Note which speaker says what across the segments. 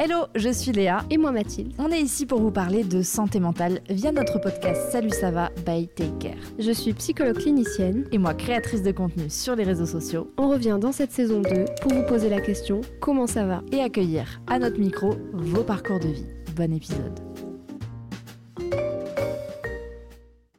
Speaker 1: Hello, je suis Léa.
Speaker 2: Et moi Mathilde.
Speaker 1: On est ici pour vous parler de santé mentale via notre podcast Salut ça va by Take Care.
Speaker 2: Je suis psychologue clinicienne.
Speaker 1: Et moi créatrice de contenu sur les réseaux sociaux.
Speaker 2: On revient dans cette saison 2 pour vous poser la question comment ça va?
Speaker 1: Et accueillir à notre micro vos parcours de vie. Bon épisode.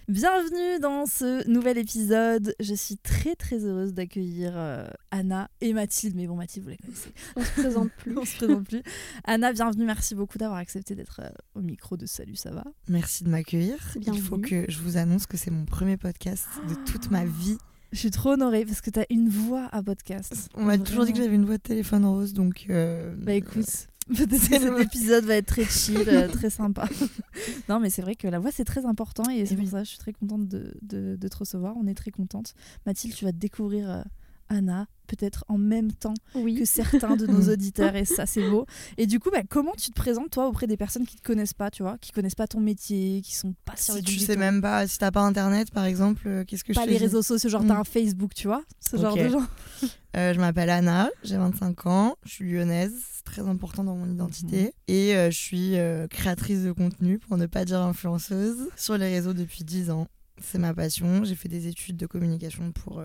Speaker 1: Bienvenue dans ce nouvel épisode. Je suis très très heureuse d'accueillir euh, Anna et Mathilde. Mais bon, Mathilde, vous les connaissez.
Speaker 2: On se présente plus.
Speaker 1: On se présente plus. Anna, bienvenue. Merci beaucoup d'avoir accepté d'être euh, au micro de Salut, ça va?
Speaker 3: Merci de m'accueillir. Il faut que je vous annonce que c'est mon premier podcast de toute ma vie.
Speaker 1: Je suis trop honorée parce que tu as une voix à podcast.
Speaker 3: On m'a toujours dit que j'avais une voix de téléphone rose, donc. euh,
Speaker 1: Bah écoute, cet épisode va être très chill, euh, très sympa. non, mais c'est vrai que la voix c'est très important et c'est
Speaker 3: Eh
Speaker 1: pour
Speaker 3: oui.
Speaker 1: ça que je suis très contente de, de, de te recevoir. On est très contente. Mathilde, tu vas découvrir euh, Anna peut-être en même temps
Speaker 2: Oui.
Speaker 1: que certains de nos auditeurs et ça c'est beau. Et du coup, bah, comment tu te présentes toi auprès des personnes qui te connaissent pas, tu vois, qui connaissent pas ton métier, qui sont pas sur
Speaker 3: si
Speaker 1: les
Speaker 3: tu sais même pas, si t'as pas internet par exemple, euh, qu'est-ce que
Speaker 1: pas
Speaker 3: je
Speaker 1: les réseaux sociaux, genre t'as
Speaker 3: Mm.
Speaker 1: un Facebook, tu vois, ce genre de gens.
Speaker 3: Euh, Je m'appelle Anna, j'ai 25 ans, je suis lyonnaise, c'est très important dans mon identité.
Speaker 1: Mhm.
Speaker 3: Et euh, je suis créatrice de contenu, pour ne pas dire influenceuse, sur les réseaux depuis 10 ans. C'est ma passion. J'ai fait des études de communication pour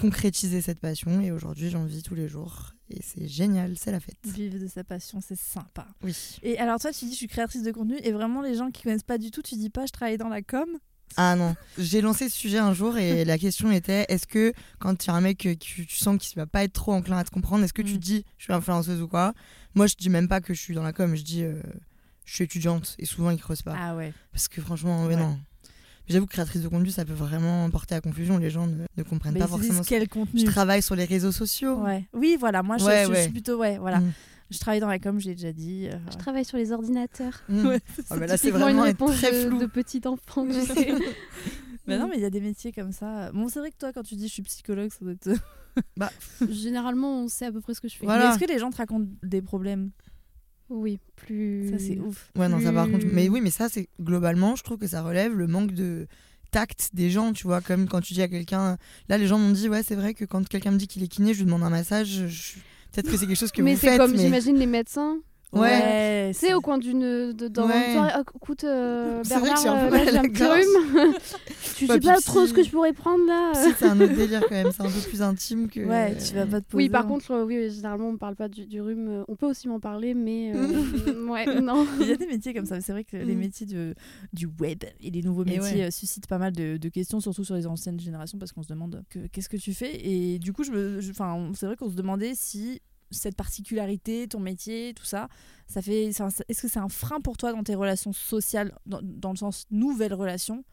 Speaker 3: concrétiser cette passion. Et aujourd'hui, j'en vis tous les jours. Et c'est génial, c'est la fête.
Speaker 1: Vivre de sa passion, c'est sympa.
Speaker 3: Oui.
Speaker 1: Et alors toi, tu dis je suis créatrice de contenu et vraiment les gens qui connaissent pas du tout, tu dis pas je travaille dans la com?
Speaker 3: Ah non, j'ai lancé ce sujet un jour et la question était est-ce que quand il y a un mec que tu, tu sens qu'il va pas être trop enclin à te comprendre, est-ce que tu
Speaker 1: Mm.
Speaker 3: dis je suis influenceuse ou quoi? Moi je dis même pas que je suis dans la com, je dis euh, je suis étudiante et souvent ils creusent pas.
Speaker 1: Ah ouais.
Speaker 3: Parce que franchement, ouais,
Speaker 1: Ouais.
Speaker 3: non. J'avoue que créatrice de contenu ça peut vraiment porter à confusion, les gens ne, ne comprennent
Speaker 1: Mais
Speaker 3: pas
Speaker 1: ils se disent
Speaker 3: forcément. ce-
Speaker 1: quel contenu.
Speaker 3: Je travaille sur les réseaux sociaux.
Speaker 1: Ouais. Oui, voilà, moi je,
Speaker 3: Ouais,
Speaker 1: je- je
Speaker 3: ouais.
Speaker 1: suis plutôt ouais, voilà.
Speaker 3: Mm.
Speaker 1: Je travaille dans la com, j'ai déjà dit. euh,
Speaker 2: Je travaille sur les ordinateurs.
Speaker 3: Mm.
Speaker 1: Ouais,
Speaker 3: Ah, bah là c'est
Speaker 2: Typiquement
Speaker 3: vraiment
Speaker 2: une réponse
Speaker 3: très
Speaker 2: de,
Speaker 3: flou.
Speaker 2: de petit enfant, tu sais.
Speaker 1: Mais non, mais il y a des métiers comme ça. Bon, c'est vrai que toi, quand tu dis je suis psychologue, ça doit être.
Speaker 2: Généralement, on sait à peu près ce que je fais.
Speaker 3: Voilà.
Speaker 1: Est-ce que les gens te racontent des problèmes?
Speaker 2: Oui, plus.
Speaker 1: Ça, c'est ouf.
Speaker 3: Ouais, non, ça par contre. Mais oui, mais ça, c'est globalement, je trouve que ça relève le manque de tact des gens, tu vois. Comme quand tu dis à quelqu'un. Là, les gens m'ont dit, ouais, c'est vrai que quand quelqu'un me dit qu'il est kiné, je lui demande un massage. je- Peut-être que c'est quelque chose que
Speaker 2: mais
Speaker 3: vous
Speaker 2: c'est
Speaker 3: faites.
Speaker 2: comme,
Speaker 3: mais...
Speaker 2: j'imagine, les médecins.
Speaker 3: Ouais.
Speaker 2: Tu sais, au coin d'une. Dans
Speaker 3: Ouais.
Speaker 2: une soirée, ah, écoute, euh,
Speaker 3: C'est vrai que
Speaker 2: Bernard,
Speaker 3: j'ai un peu
Speaker 2: euh,
Speaker 3: mal à la
Speaker 2: petit
Speaker 3: gorge.
Speaker 2: rhume. tu
Speaker 3: Ouais,
Speaker 2: sais pas trop ce que je pourrais prendre là.
Speaker 3: Si, c'est un autre délire quand même. C'est un peu plus intime que.
Speaker 1: Ouais, tu vas pas te poser.
Speaker 2: Oui, par contre, euh, oui, généralement, on parle pas du, du rhume. euh, On peut aussi m'en parler, mais. euh, ouais, non.
Speaker 1: Il y a des métiers comme ça. C'est vrai que les
Speaker 2: Mm.
Speaker 1: métiers de, du web et les nouveaux
Speaker 3: Et
Speaker 1: métiers
Speaker 3: ouais.
Speaker 1: euh, suscitent pas mal de, de questions, surtout sur les anciennes générations, parce qu'on se demande que- qu'est-ce que tu fais? Et du coup, je me, je- c'est vrai qu'on se demandait si cette particularité, ton métier, tout ça, ça fait, est-ce que c'est un frein pour toi dans tes relations sociales, dans, dans le sens nouvelles relations,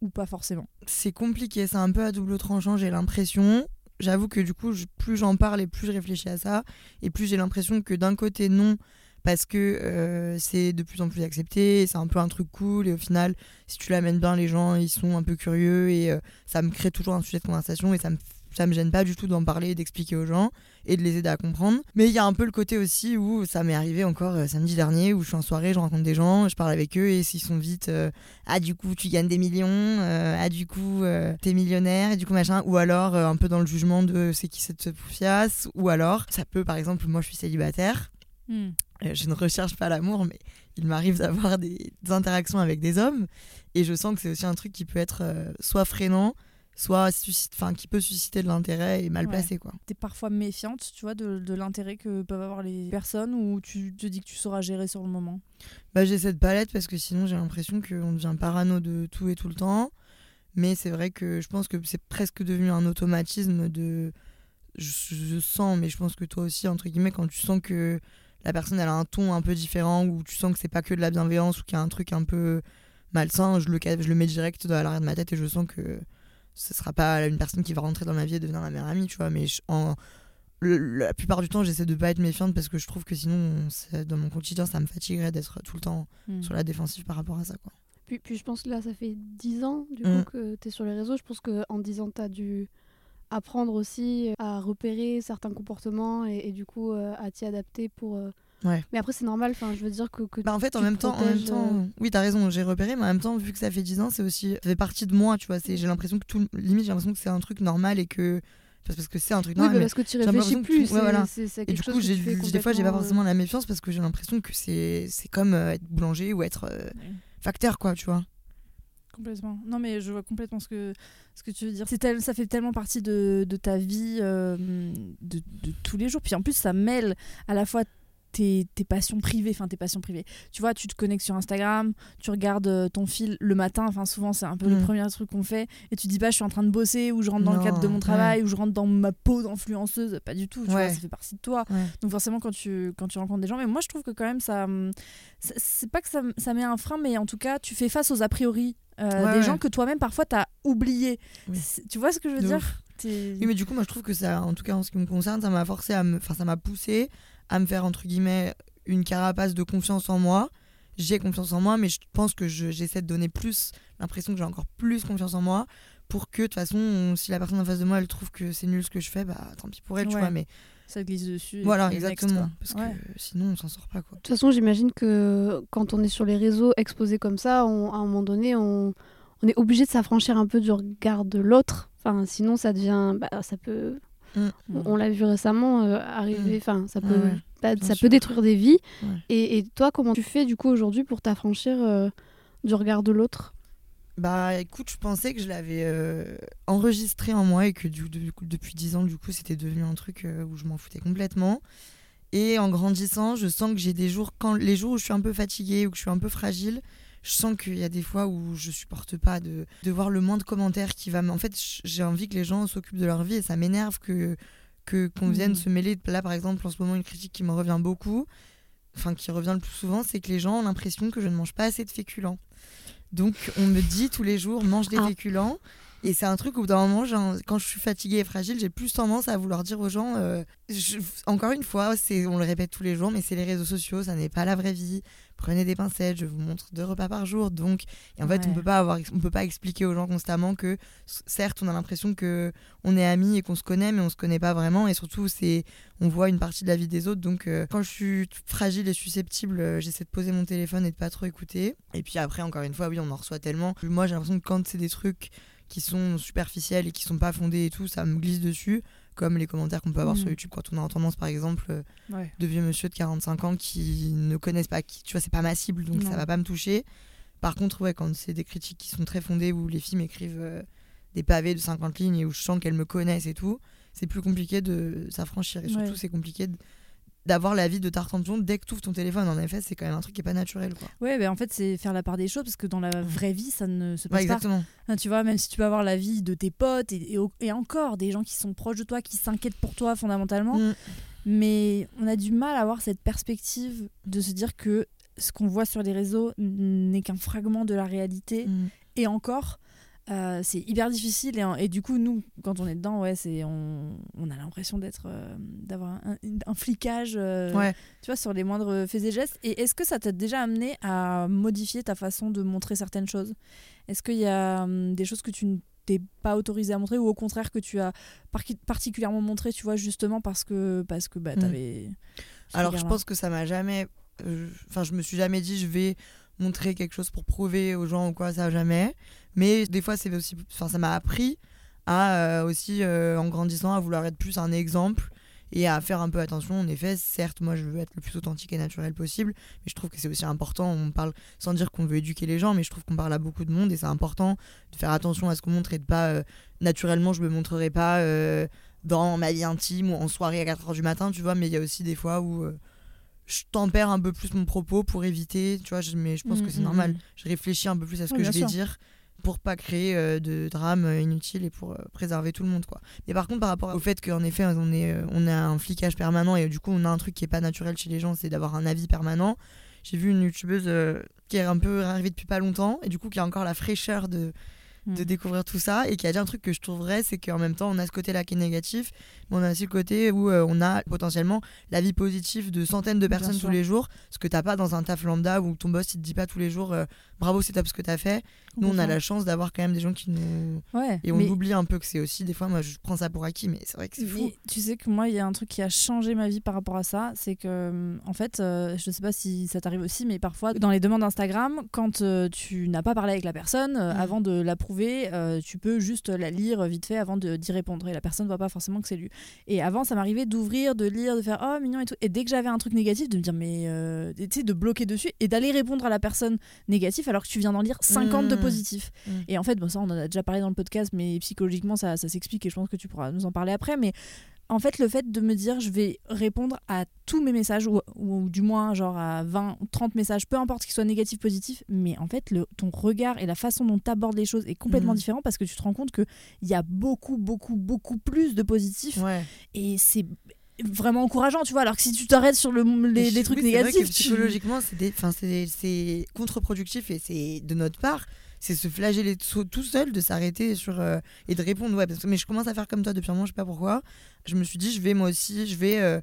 Speaker 1: ou pas forcément?
Speaker 3: C'est compliqué. C'est un peu à double tranchant, j'ai l'impression. J'avoue que du coup, plus j'en parle et plus je réfléchis à ça, et plus j'ai l'impression que d'un côté, non, parce que euh, c'est de plus en plus accepté, c'est un peu un truc cool, et au final, si tu l'amènes bien, les gens, ils sont un peu curieux, et euh, ça me crée toujours un sujet de conversation, et ça me, ça me gêne pas du tout d'en parler, d'expliquer aux gens, et de les aider à comprendre. Mais il y a un peu le côté aussi où ça m'est arrivé encore euh, samedi dernier, où je suis en soirée, je rencontre des gens, je parle avec eux, et s'ils sont vite, euh, ah du coup tu gagnes des millions, euh, ah du coup t'es millionnaire, et du coup machin, ou alors un peu dans le jugement de c'est qui cette poufiasse, ou alors ça peut par exemple, moi je suis célibataire,
Speaker 1: Hmm.
Speaker 3: je ne recherche pas l'amour, mais il m'arrive d'avoir des, des interactions avec des hommes, et je sens que c'est aussi un truc qui peut être soit freinant, soit suscite- enfin qui peut susciter de l'intérêt et mal
Speaker 1: Ouais.
Speaker 3: placé quoi.
Speaker 1: T'es parfois méfiante, tu vois, de, de l'intérêt que peuvent avoir les personnes, ou tu te dis que tu sauras gérer sur le moment?
Speaker 3: Bah, j'ai cette palette parce que sinon j'ai l'impression qu'on devient parano de tout et tout le temps. Mais c'est vrai que je pense que c'est presque devenu un automatisme de. Je, je sens, mais je pense que toi aussi, entre guillemets, quand tu sens que la personne elle a un ton un peu différent, ou tu sens que c'est pas que de la bienveillance, ou qu'il y a un truc un peu malsain, je le, je le mets direct dans l'arrière de ma tête et je sens que ce sera pas une personne qui va rentrer dans ma vie et devenir ma meilleure amie, tu vois. Mais je- en, le- la plupart du temps, j'essaie de pas être méfiante parce que je trouve que sinon, dans mon quotidien, ça me fatiguerait d'être tout le temps
Speaker 1: Mm.
Speaker 3: sur la défensive par rapport à ça, quoi.
Speaker 2: Puis, puis je pense que là, ça fait 10 ans du
Speaker 3: Mm.
Speaker 2: coup que tu es sur les réseaux. Je pense qu'en 10 ans, tu as dû apprendre aussi à repérer certains comportements et, et du coup euh, à t'y adapter pour. euh,
Speaker 3: Ouais.
Speaker 2: Mais après, c'est normal. Enfin, je veux dire que. que
Speaker 3: Bah en fait, en
Speaker 2: tu
Speaker 3: même temps, en même temps,
Speaker 2: euh,
Speaker 3: oui, t'as raison, j'ai repéré, mais en même temps, vu que ça fait 10 ans, c'est aussi, ça fait partie de moi, tu vois. C'est, j'ai l'impression que tout, limite, j'ai l'impression que c'est un truc normal et que, parce que c'est un truc
Speaker 2: Oui,
Speaker 3: normal.
Speaker 2: bah,
Speaker 3: mais-
Speaker 2: parce que tu réfléchis
Speaker 3: que
Speaker 2: plus.
Speaker 3: tout- ouais,
Speaker 2: c'est-
Speaker 3: voilà.
Speaker 2: c'est
Speaker 3: Et du coup, j'ai,
Speaker 2: tu
Speaker 3: des fois, j'ai pas
Speaker 2: euh,
Speaker 3: forcément la méfiance parce que j'ai l'impression que c'est, c'est comme euh, être boulanger ou être euh,
Speaker 1: Ouais.
Speaker 3: facteur, quoi, tu vois.
Speaker 1: Complètement. Non, mais je vois complètement ce que, ce que tu veux dire. C'est tel- ça fait tellement partie de, de ta vie euh, de, de tous les jours. Puis en plus, ça mêle à la fois tes, tes passions privées. Enfin, tes passions privées. Tu vois, tu te connectes sur Instagram, tu regardes euh, ton fil le matin. Enfin, souvent, c'est un peu le
Speaker 3: Mm.
Speaker 1: premier truc qu'on fait. Et tu dis pas, je suis en train de bosser, ou je rentre dans le cadre de mon travail, ou je rentre dans ma peau d'influenceuse. Pas du tout. Tu vois, ça fait partie de toi.
Speaker 3: Ouais.
Speaker 1: Donc forcément quand tu, quand tu rencontres des gens, mais moi je trouve que quand même ça, hum, ça- c'est pas que ça, ça met un frein, mais en tout cas tu fais face aux a priori euh, des gens que toi-même parfois t'as oublié.
Speaker 3: Oui.
Speaker 1: Tu vois ce que je veux
Speaker 3: De
Speaker 1: dire
Speaker 3: Oui, mais du coup, moi, je trouve que ça, en tout cas en ce qui me concerne, ça m'a forcé à me, enfin, ça m'a poussé à me faire entre guillemets une carapace de confiance en moi. J'ai confiance en moi, mais je pense que je- j'essaie de donner plus l'impression que j'ai encore plus confiance en moi pour que de toute façon, si la personne en face de moi, elle trouve que c'est nul ce que je fais, bah tant pis pour elle, tu vois. Mais
Speaker 1: Ça glisse dessus.
Speaker 3: voilà,
Speaker 1: next,
Speaker 3: exactement, parce
Speaker 1: Ouais.
Speaker 3: que sinon, on s'en sort pas quoi.
Speaker 2: De toute façon, j'imagine que quand on est sur les réseaux exposés comme ça, on- à un moment donné, on, on est obligé de s'affranchir un peu du regard de l'autre. Enfin, sinon, ça devient. bah, ça peut.
Speaker 3: Mm.
Speaker 2: On, on l'a vu récemment euh, arriver. Enfin, ça peut.
Speaker 3: Ouais,
Speaker 2: bah, ça
Speaker 3: sûr.
Speaker 2: peut détruire des vies.
Speaker 3: Ouais.
Speaker 2: Et, et toi, comment tu fais du coup aujourd'hui pour t'affranchir euh, du regard de l'autre?
Speaker 3: Bah écoute, je pensais que je l'avais euh, enregistré en moi et que du, du coup, depuis 10 ans, du coup, c'était devenu un truc euh, où je m'en foutais complètement. Et en grandissant, je sens que j'ai des jours, quand les jours où je suis un peu fatiguée ou que je suis un peu fragile, je sens qu'il y a des fois où je supporte pas de, de voir le moindre commentaire qui va. En fait, j'ai envie que les gens s'occupent de leur vie et ça m'énerve que que qu'on vienne
Speaker 1: Mhm.
Speaker 3: se mêler. Là, par exemple, en ce moment, une critique qui me revient beaucoup, enfin qui revient le plus souvent, c'est que les gens ont l'impression que je ne mange pas assez de féculents. Donc, on me dit tous les jours, mange des
Speaker 2: Ah.
Speaker 3: féculents. Et c'est un truc où, d'un moment, quand je suis fatiguée et fragile, j'ai plus tendance à vouloir dire aux gens. euh, je- encore une fois, on le répète tous les jours, mais c'est les réseaux sociaux, ça n'est pas la vraie vie. Prenez des pincettes, je vous montre deux repas par jour. Donc, et en fait, on peut pas avoir, on peut pas expliquer aux gens constamment que, certes, on a l'impression que on est amis et qu'on se connaît, mais on se connaît pas vraiment. Et surtout, c'est, on voit une partie de la vie des autres. Donc, euh, quand je suis fragile et susceptible, euh, j'essaie de poser mon téléphone et de pas trop écouter. Et puis après, encore une fois, oui, on en reçoit tellement. Moi, j'ai l'impression que quand c'est des trucs qui sont superficiels et qui sont pas fondés et tout, ça me glisse dessus. Comme les commentaires qu'on peut avoir sur YouTube quand on a tendance, par exemple, euh,
Speaker 1: Ouais.
Speaker 3: de vieux monsieur de 45 ans qui ne connaissent pas, qui, tu vois, c'est pas ma cible, donc
Speaker 1: Non.
Speaker 3: ça va pas me toucher. Par contre, ouais, quand c'est des critiques qui sont très fondées, où les filles m'écrivent euh, des pavés de 50 lignes et où je sens qu'elles me connaissent et tout, c'est plus compliqué de s'affranchir. Et surtout,
Speaker 1: Ouais.
Speaker 3: c'est compliqué de- d'avoir la vie de tartanton dès que tu ouvres ton téléphone. En effet, c'est quand même un truc qui est pas naturel, quoi.
Speaker 1: Ouais, ben en fait, c'est faire la part des choses parce que dans la vraie vie, ça ne se
Speaker 3: Ouais,
Speaker 1: passe pas.
Speaker 3: exactement.
Speaker 1: Hein, tu vois, même si tu peux avoir la vie de tes potes et, et encore des gens qui sont proches de toi, qui s'inquiètent pour toi fondamentalement,
Speaker 3: Mm.
Speaker 1: mais on a du mal à avoir cette perspective de se dire que ce qu'on voit sur les réseaux n'est qu'un fragment de la réalité.
Speaker 3: Mm.
Speaker 1: Et encore, euh, c'est hyper difficile. Et, et du coup, nous, quand on est dedans, ouais, c'est on, on a l'impression d'être, euh, d'avoir un, un flicage, euh,
Speaker 3: Ouais.
Speaker 1: tu vois, sur les moindres faits et gestes. Et est-ce que ça t'a déjà amené à modifier ta façon de montrer certaines choses? Est-ce qu'il y a hum, des choses que tu ne t'es pas autorisé à montrer ou au contraire que tu as par- particulièrement montré, tu vois, justement parce que parce que bah
Speaker 3: Mm.
Speaker 1: t'avais.
Speaker 3: Alors, je pense que ça m'a jamais. Enfin, je me suis jamais dit, je vais montrer quelque chose pour prouver aux gens ou quoi, ça jamais. Mais des fois, c'est aussi. Enfin, ça m'a appris à euh, aussi, euh, en grandissant, à vouloir être plus un exemple et à faire un peu attention. En effet, certes, moi, je veux être le plus authentique et naturel possible, mais je trouve que c'est aussi important. On parle sans dire qu'on veut éduquer les gens, mais je trouve qu'on parle à beaucoup de monde et c'est important de faire attention à ce qu'on montre et de pas. euh, naturellement, je me montrerai pas. dans ma vie intime ou en soirée à 4h du matin, tu vois, mais il y a aussi des fois où euh, je tempère un peu plus mon propos pour éviter, tu vois, je- mais je pense
Speaker 1: Mm,
Speaker 3: que c'est
Speaker 1: mm,
Speaker 3: normal.
Speaker 1: mm.
Speaker 3: Je réfléchis un peu plus à ce
Speaker 1: Oui,
Speaker 3: que je vais
Speaker 1: sûr.
Speaker 3: dire pour pas créer euh, de drame euh, inutile et pour euh, préserver tout le monde, quoi. Mais par contre, par rapport au fait qu'en effet, on, est, euh, on a un flicage permanent et du coup, on a un truc qui est pas naturel chez les gens, c'est d'avoir un avis permanent. J'ai vu une youtubeuse qui est un peu arrivée depuis pas longtemps et du coup, qui a encore la fraîcheur de de
Speaker 1: Mm.
Speaker 3: découvrir tout ça et qu'il y a déjà un truc que je trouve vrai, c'est qu'en même temps, on a ce côté-là qui est négatif, mais on a aussi le côté où euh, on a potentiellement la vie positive de centaines de personnes tous les jours, ce que t'as pas dans un taf lambda où ton boss il te dit pas tous les jours euh, bravo c'est top ce que t'as fait. Nous on a la chance d'avoir quand même des gens qui nous
Speaker 1: Ouais,
Speaker 3: et on
Speaker 1: mais-
Speaker 3: oublie un peu que c'est aussi des fois moi je prends ça pour acquis mais c'est vrai que c'est fou.
Speaker 1: Tu sais que moi, il y a un truc qui a changé ma vie par rapport à ça. C'est que, hum, en fait, euh, je sais pas si ça t'arrive aussi, mais parfois, dans les demandes Instagram, quand euh, tu n'as pas parlé avec la personne, euh,
Speaker 3: Mm.
Speaker 1: avant de l'approuver, euh, tu peux juste la lire vite fait avant d'y répondre. Et la personne ne voit pas forcément que c'est lu. Et avant, ça m'arrivait d'ouvrir, de lire, de faire oh mignon et tout. Et dès que j'avais un truc négatif, de me dire mais. euh, tu sais, de bloquer dessus et d'aller répondre à la personne négative alors que tu viens d'en lire 50 de
Speaker 3: Mm.
Speaker 1: positifs.
Speaker 3: Mm.
Speaker 1: Et en fait, bon, ça, on en a déjà parlé dans le podcast, mais psychologiquement, ça, ça s'explique et je pense que tu pourras nous en parler après. Mais en fait, le fait de me dire je vais répondre à tous mes messages, ou, ou du moins genre à 20 ou 30 messages, peu importe qu'ils soient négatifs, positifs, mais en fait, le, ton regard et la façon dont tu abordes les choses est complètement
Speaker 3: Mhm.
Speaker 1: différent parce que tu te rends compte qu'il y a beaucoup, beaucoup, beaucoup plus de positifs
Speaker 3: Ouais.
Speaker 1: et c'est vraiment encourageant, tu vois. Alors que si tu t'arrêtes sur le, les, trucs
Speaker 3: oui, c'est vrai que
Speaker 1: négatifs,
Speaker 3: psychologiquement, c'est contre-productif et c'est de notre part, c'est se flageller tout seul, de s'arrêter sur euh, et de répondre. Ouais, mais je commence à faire comme toi depuis un moment, je sais pas pourquoi. Je me suis dit, je vais moi aussi, je vais euh,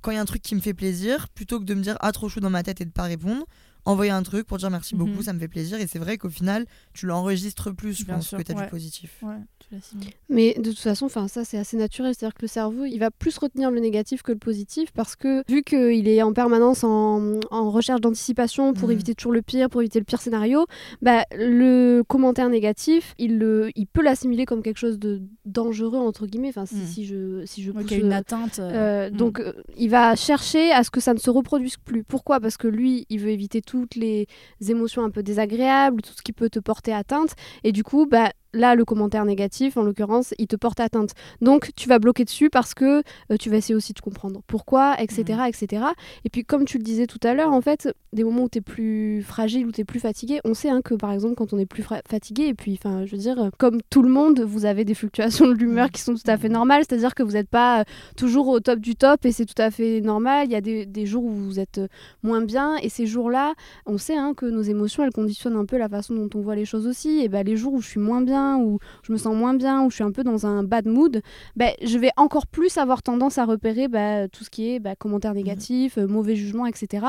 Speaker 3: quand il y a un truc qui me fait plaisir, plutôt que de me dire ah trop chaud dans ma tête et de pas répondre, envoyer un truc pour dire merci beaucoup,
Speaker 1: Mhm.
Speaker 3: ça me fait plaisir. Et c'est vrai qu'au final, tu l'enregistres plus, je
Speaker 1: Bien
Speaker 3: pense,
Speaker 1: sûr,
Speaker 3: que tu as
Speaker 1: ouais.
Speaker 3: du positif.
Speaker 1: Ouais, tu l'assimiles.
Speaker 2: Mais de toute façon, enfin ça c'est assez naturel, c'est-à-dire que le cerveau, il va plus retenir le négatif que le positif parce que vu qu'il est en permanence en, en recherche d'anticipation pour
Speaker 3: Mhm.
Speaker 2: éviter toujours le pire, pour éviter le pire scénario, bah le commentaire négatif, il le, il peut l'assimiler comme quelque chose de dangereux entre guillemets. Enfin si,
Speaker 1: Mhm.
Speaker 2: si je si je pousse,
Speaker 1: qu'il y a une
Speaker 2: euh,
Speaker 1: atteinte. euh,
Speaker 2: euh,
Speaker 1: mm.
Speaker 2: donc il va chercher à ce que ça ne se reproduise plus. Pourquoi? Parce que lui, il veut éviter toutes les émotions un peu désagréables, tout ce qui peut te porter atteinte. Et du coup, bah, là, le commentaire négatif, en l'occurrence, il te porte atteinte. Donc tu vas bloquer dessus parce que euh, tu vas essayer aussi de comprendre pourquoi, etc.
Speaker 1: Mhm.
Speaker 2: etc. Et puis comme tu le disais tout à l'heure, en fait, des moments où tu es plus fragile, où tu es plus fatigué, on sait hein, que par exemple quand on est plus fatigué, et puis enfin je veux dire, euh, comme tout le monde, vous avez des fluctuations de l'humeur qui sont tout à fait normales, c'est-à-dire que vous n'êtes pas euh, toujours au top du top et c'est tout à fait normal. Il y a des, des jours où vous êtes moins bien et ces jours-là, on sait hein, que nos émotions, elles conditionnent un peu la façon dont on voit les choses aussi. Et ben les jours où je suis moins bien, où je me sens moins bien, où je suis un peu dans un bad mood, ben, je vais encore plus avoir tendance à repérer bah, tout ce qui est bah, commentaires négatifs, euh, mauvais jugements, etc.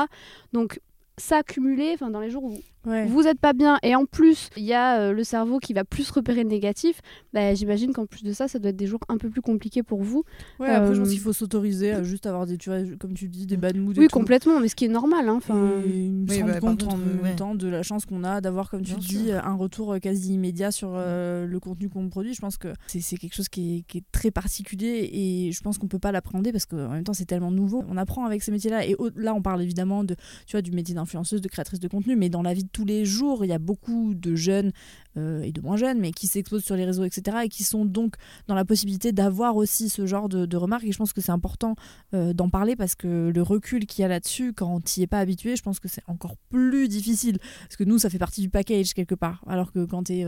Speaker 2: Donc ça cumulé, enfin dans les jours où
Speaker 1: Ouais.
Speaker 2: vous êtes pas bien et en plus il y a euh, le cerveau qui va plus repérer le négatif, bah, j'imagine qu'en plus de ça, ça doit être des jours un peu plus compliqués pour vous.
Speaker 1: Ouais, après, je pense
Speaker 2: Euh,
Speaker 1: qu'il faut s'autoriser à juste avoir des, tu vois, comme tu dis, des bad moods. et
Speaker 2: Oui,
Speaker 1: tout.
Speaker 2: complètement, mais ce qui est normal. Hein, enfin,
Speaker 1: Et me
Speaker 3: Oui,
Speaker 1: rendre
Speaker 3: bah, par
Speaker 1: compte
Speaker 3: contre,
Speaker 1: en
Speaker 3: euh,
Speaker 1: même
Speaker 3: ouais.
Speaker 1: temps de la chance qu'on a d'avoir, comme tu
Speaker 3: Bien
Speaker 1: dis,
Speaker 3: sûr.
Speaker 1: un retour euh, quasi immédiat sur euh, le contenu qu'on produit. Je pense que c'est c'est quelque chose qui est, qui est très particulier et je pense qu'on peut pas l'appréhender parce qu'en même temps c'est tellement nouveau. On apprend avec ces métiers-là et là on parle évidemment de, tu vois, du métier d'influenceuse, de créatrice de contenu, mais dans la vie de tous les jours, il y a beaucoup de jeunes euh, et de moins jeunes, mais qui s'exposent sur les réseaux, etc. et qui sont donc dans la possibilité d'avoir aussi ce genre de, de remarques. Et je pense que c'est important euh, d'en parler parce que le recul qu'il y a là-dessus, quand tu n'y es pas habitué, je pense que c'est encore plus difficile. Parce que nous, ça fait partie du package quelque part. Alors que quand tu es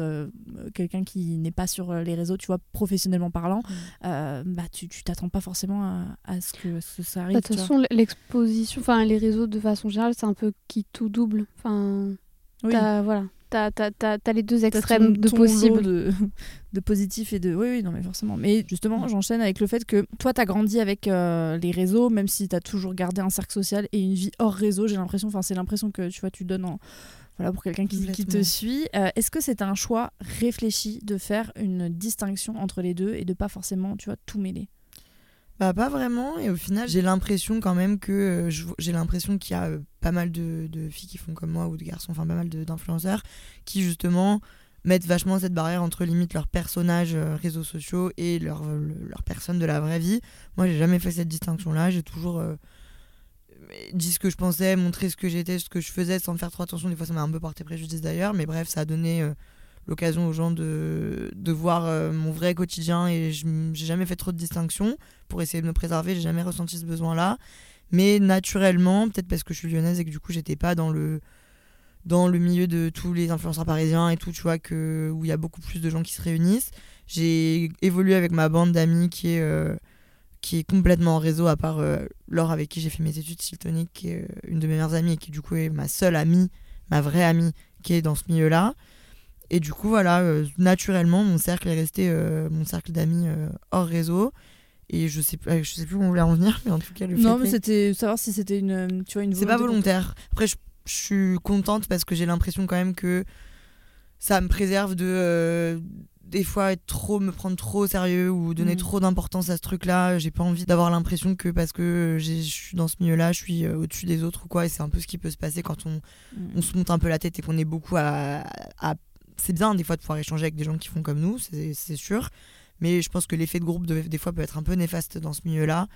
Speaker 1: quelqu'un qui n'est pas sur euh, les réseaux, tu vois, professionnellement parlant, euh, bah, tu t'attends pas forcément à, à ce, que, ce que ça arrive.
Speaker 2: bah, de toute façon, l'exposition, enfin les réseaux de façon générale, c'est un peu qui tout double. Enfin,
Speaker 1: Oui.
Speaker 2: t'as- voilà, t'as t'as- t'as- t'as les deux extrêmes
Speaker 1: ton-
Speaker 2: de
Speaker 1: ton
Speaker 2: possible.
Speaker 1: lot de, de positif et de oui oui non mais forcément. Mais justement j'enchaîne avec le fait que toi t'as grandi avec euh, les réseaux même si t'as toujours gardé un cercle social et une vie hors réseau j'ai l'impression enfin c'est l'impression que tu vois tu donnes en voilà pour quelqu'un qui, qui te suit. Euh, est-ce que c'est un choix réfléchi de faire une distinction entre les deux et de pas forcément tu vois tout mêler?
Speaker 3: Bah pas vraiment et au final j'ai l'impression quand même que euh, j'ai l'impression qu'il y a euh, pas mal de, filles qui font comme moi ou de garçons, enfin pas mal d'influenceurs qui justement mettent vachement cette barrière entre limite leurs personnages euh, réseaux sociaux et leur, le- leur personne de la vraie vie. Moi j'ai jamais fait cette distinction là, j'ai toujours dit ce que je pensais, montré ce que j'étais, ce que je faisais sans faire trop attention. Des fois ça m'a un peu porté préjudice d'ailleurs, mais bref ça a donné... l'occasion aux gens de, de voir euh, mon vrai quotidien et j'ai jamais fait trop de distinctions pour essayer de me préserver, j'ai jamais ressenti ce besoin-là. Mais naturellement, peut-être parce que je suis lyonnaise et que du coup j'étais pas dans le dans le milieu de tous les influenceurs parisiens et tout, tu vois, que, où il y a beaucoup plus de gens qui se réunissent. J'ai évolué avec ma bande d'amis qui est, euh, qui est complètement en réseau, à part euh, Laure avec qui j'ai fait mes études Siltonic, qui est euh, une de mes meilleures amies et qui du coup est ma seule amie, ma vraie amie, qui est dans ce milieu-là. Et du coup, voilà, euh, naturellement, mon cercle est resté euh, mon cercle d'amis euh, hors réseau. Et je sais, plus- je sais plus où on voulait en venir, mais en tout cas, le
Speaker 1: Non,
Speaker 3: fait
Speaker 1: mais c'était savoir si c'était une, tu vois, une
Speaker 3: c'est pas volontaire. Après, je, je suis contente parce que j'ai l'impression quand même que ça me préserve de euh, des fois être trop me prendre trop au sérieux ou donner
Speaker 1: Mhm.
Speaker 3: trop d'importance à ce truc-là. J'ai pas envie d'avoir l'impression que parce que je suis dans ce milieu-là, je suis au-dessus des autres ou quoi. Et c'est un peu ce qui peut se passer quand on,
Speaker 1: Mm.
Speaker 3: on se monte un peu la tête et qu'on est beaucoup à. à- c'est bien des fois de pouvoir échanger avec des gens qui font comme nous, c'est sûr. Mais je pense que l'effet de groupe de- des fois peut être un peu néfaste dans ce milieu-là.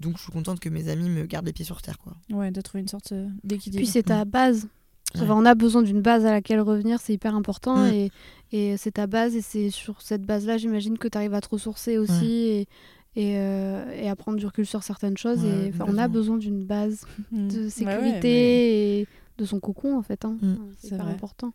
Speaker 3: Donc je suis contente que mes amis me gardent les pieds sur terre. Quoi.
Speaker 1: Ouais, de trouver une sorte euh, d'équilibre.
Speaker 2: Puis c'est ta base.
Speaker 3: Ouais.
Speaker 2: Enfin, on a besoin d'une base à laquelle revenir, c'est hyper important. Et, et c'est ta base, et c'est sur cette base-là, j'imagine que tu arrives à te ressourcer aussi et, et, euh, et à prendre du recul sur certaines choses.
Speaker 3: Ouais,
Speaker 2: et enfin, on a besoin d'une base
Speaker 1: Mm.
Speaker 2: de
Speaker 1: Ouais, ouais,
Speaker 2: sécurité
Speaker 1: mais-
Speaker 2: et de son cocon, en fait. hein.
Speaker 3: Mm.
Speaker 2: Enfin, C'est
Speaker 1: C'est
Speaker 2: hyper
Speaker 1: vrai.
Speaker 2: important.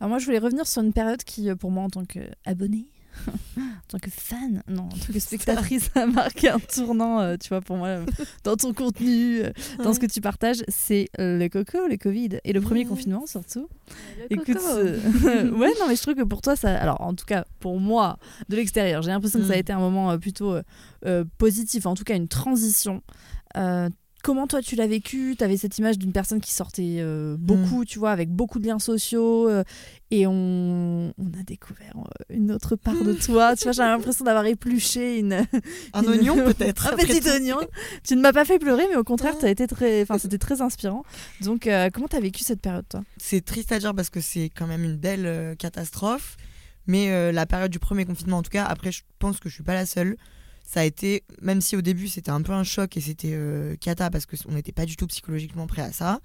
Speaker 1: Alors moi, je voulais revenir sur une période qui, euh, pour moi, en tant qu'abonnée, en tant que fan, non, en tant que spectatrice, a marqué un tournant, euh, tu vois, pour moi, euh, dans ton contenu, euh, dans ce que tu partages, c'est le coco, le Covid, et le premier
Speaker 3: Ouais.
Speaker 1: confinement surtout.
Speaker 2: Le
Speaker 1: Écoute,
Speaker 2: coco.
Speaker 1: ouais, non, mais je trouve que pour toi, ça. Alors, en tout cas, pour moi, de l'extérieur, j'ai l'impression que ça a
Speaker 3: Mm.
Speaker 1: été un moment plutôt positif, en tout cas une transition. Comment toi tu l'as vécu? Tu avais cette image d'une personne qui sortait euh, beaucoup, tu vois, avec beaucoup de liens sociaux, euh, et on, on a découvert euh, une autre part de toi. tu vois, j'ai l'impression d'avoir épluché une,
Speaker 3: Un
Speaker 1: une-
Speaker 3: oignon peut-être.
Speaker 1: un petit oignon. Tu ne m'as pas fait pleurer, mais au contraire, été très, enfin, c'était très inspirant. Donc, euh, comment t'as vécu cette période, toi?
Speaker 3: C'est triste à dire parce que c'est quand même une belle catastrophe. Mais la période du premier confinement, en tout cas, après, je pense que je suis pas la seule. Ça a été, même si au début c'était un peu un choc et c'était euh, cata parce qu'on n'était pas du tout psychologiquement prêt à ça.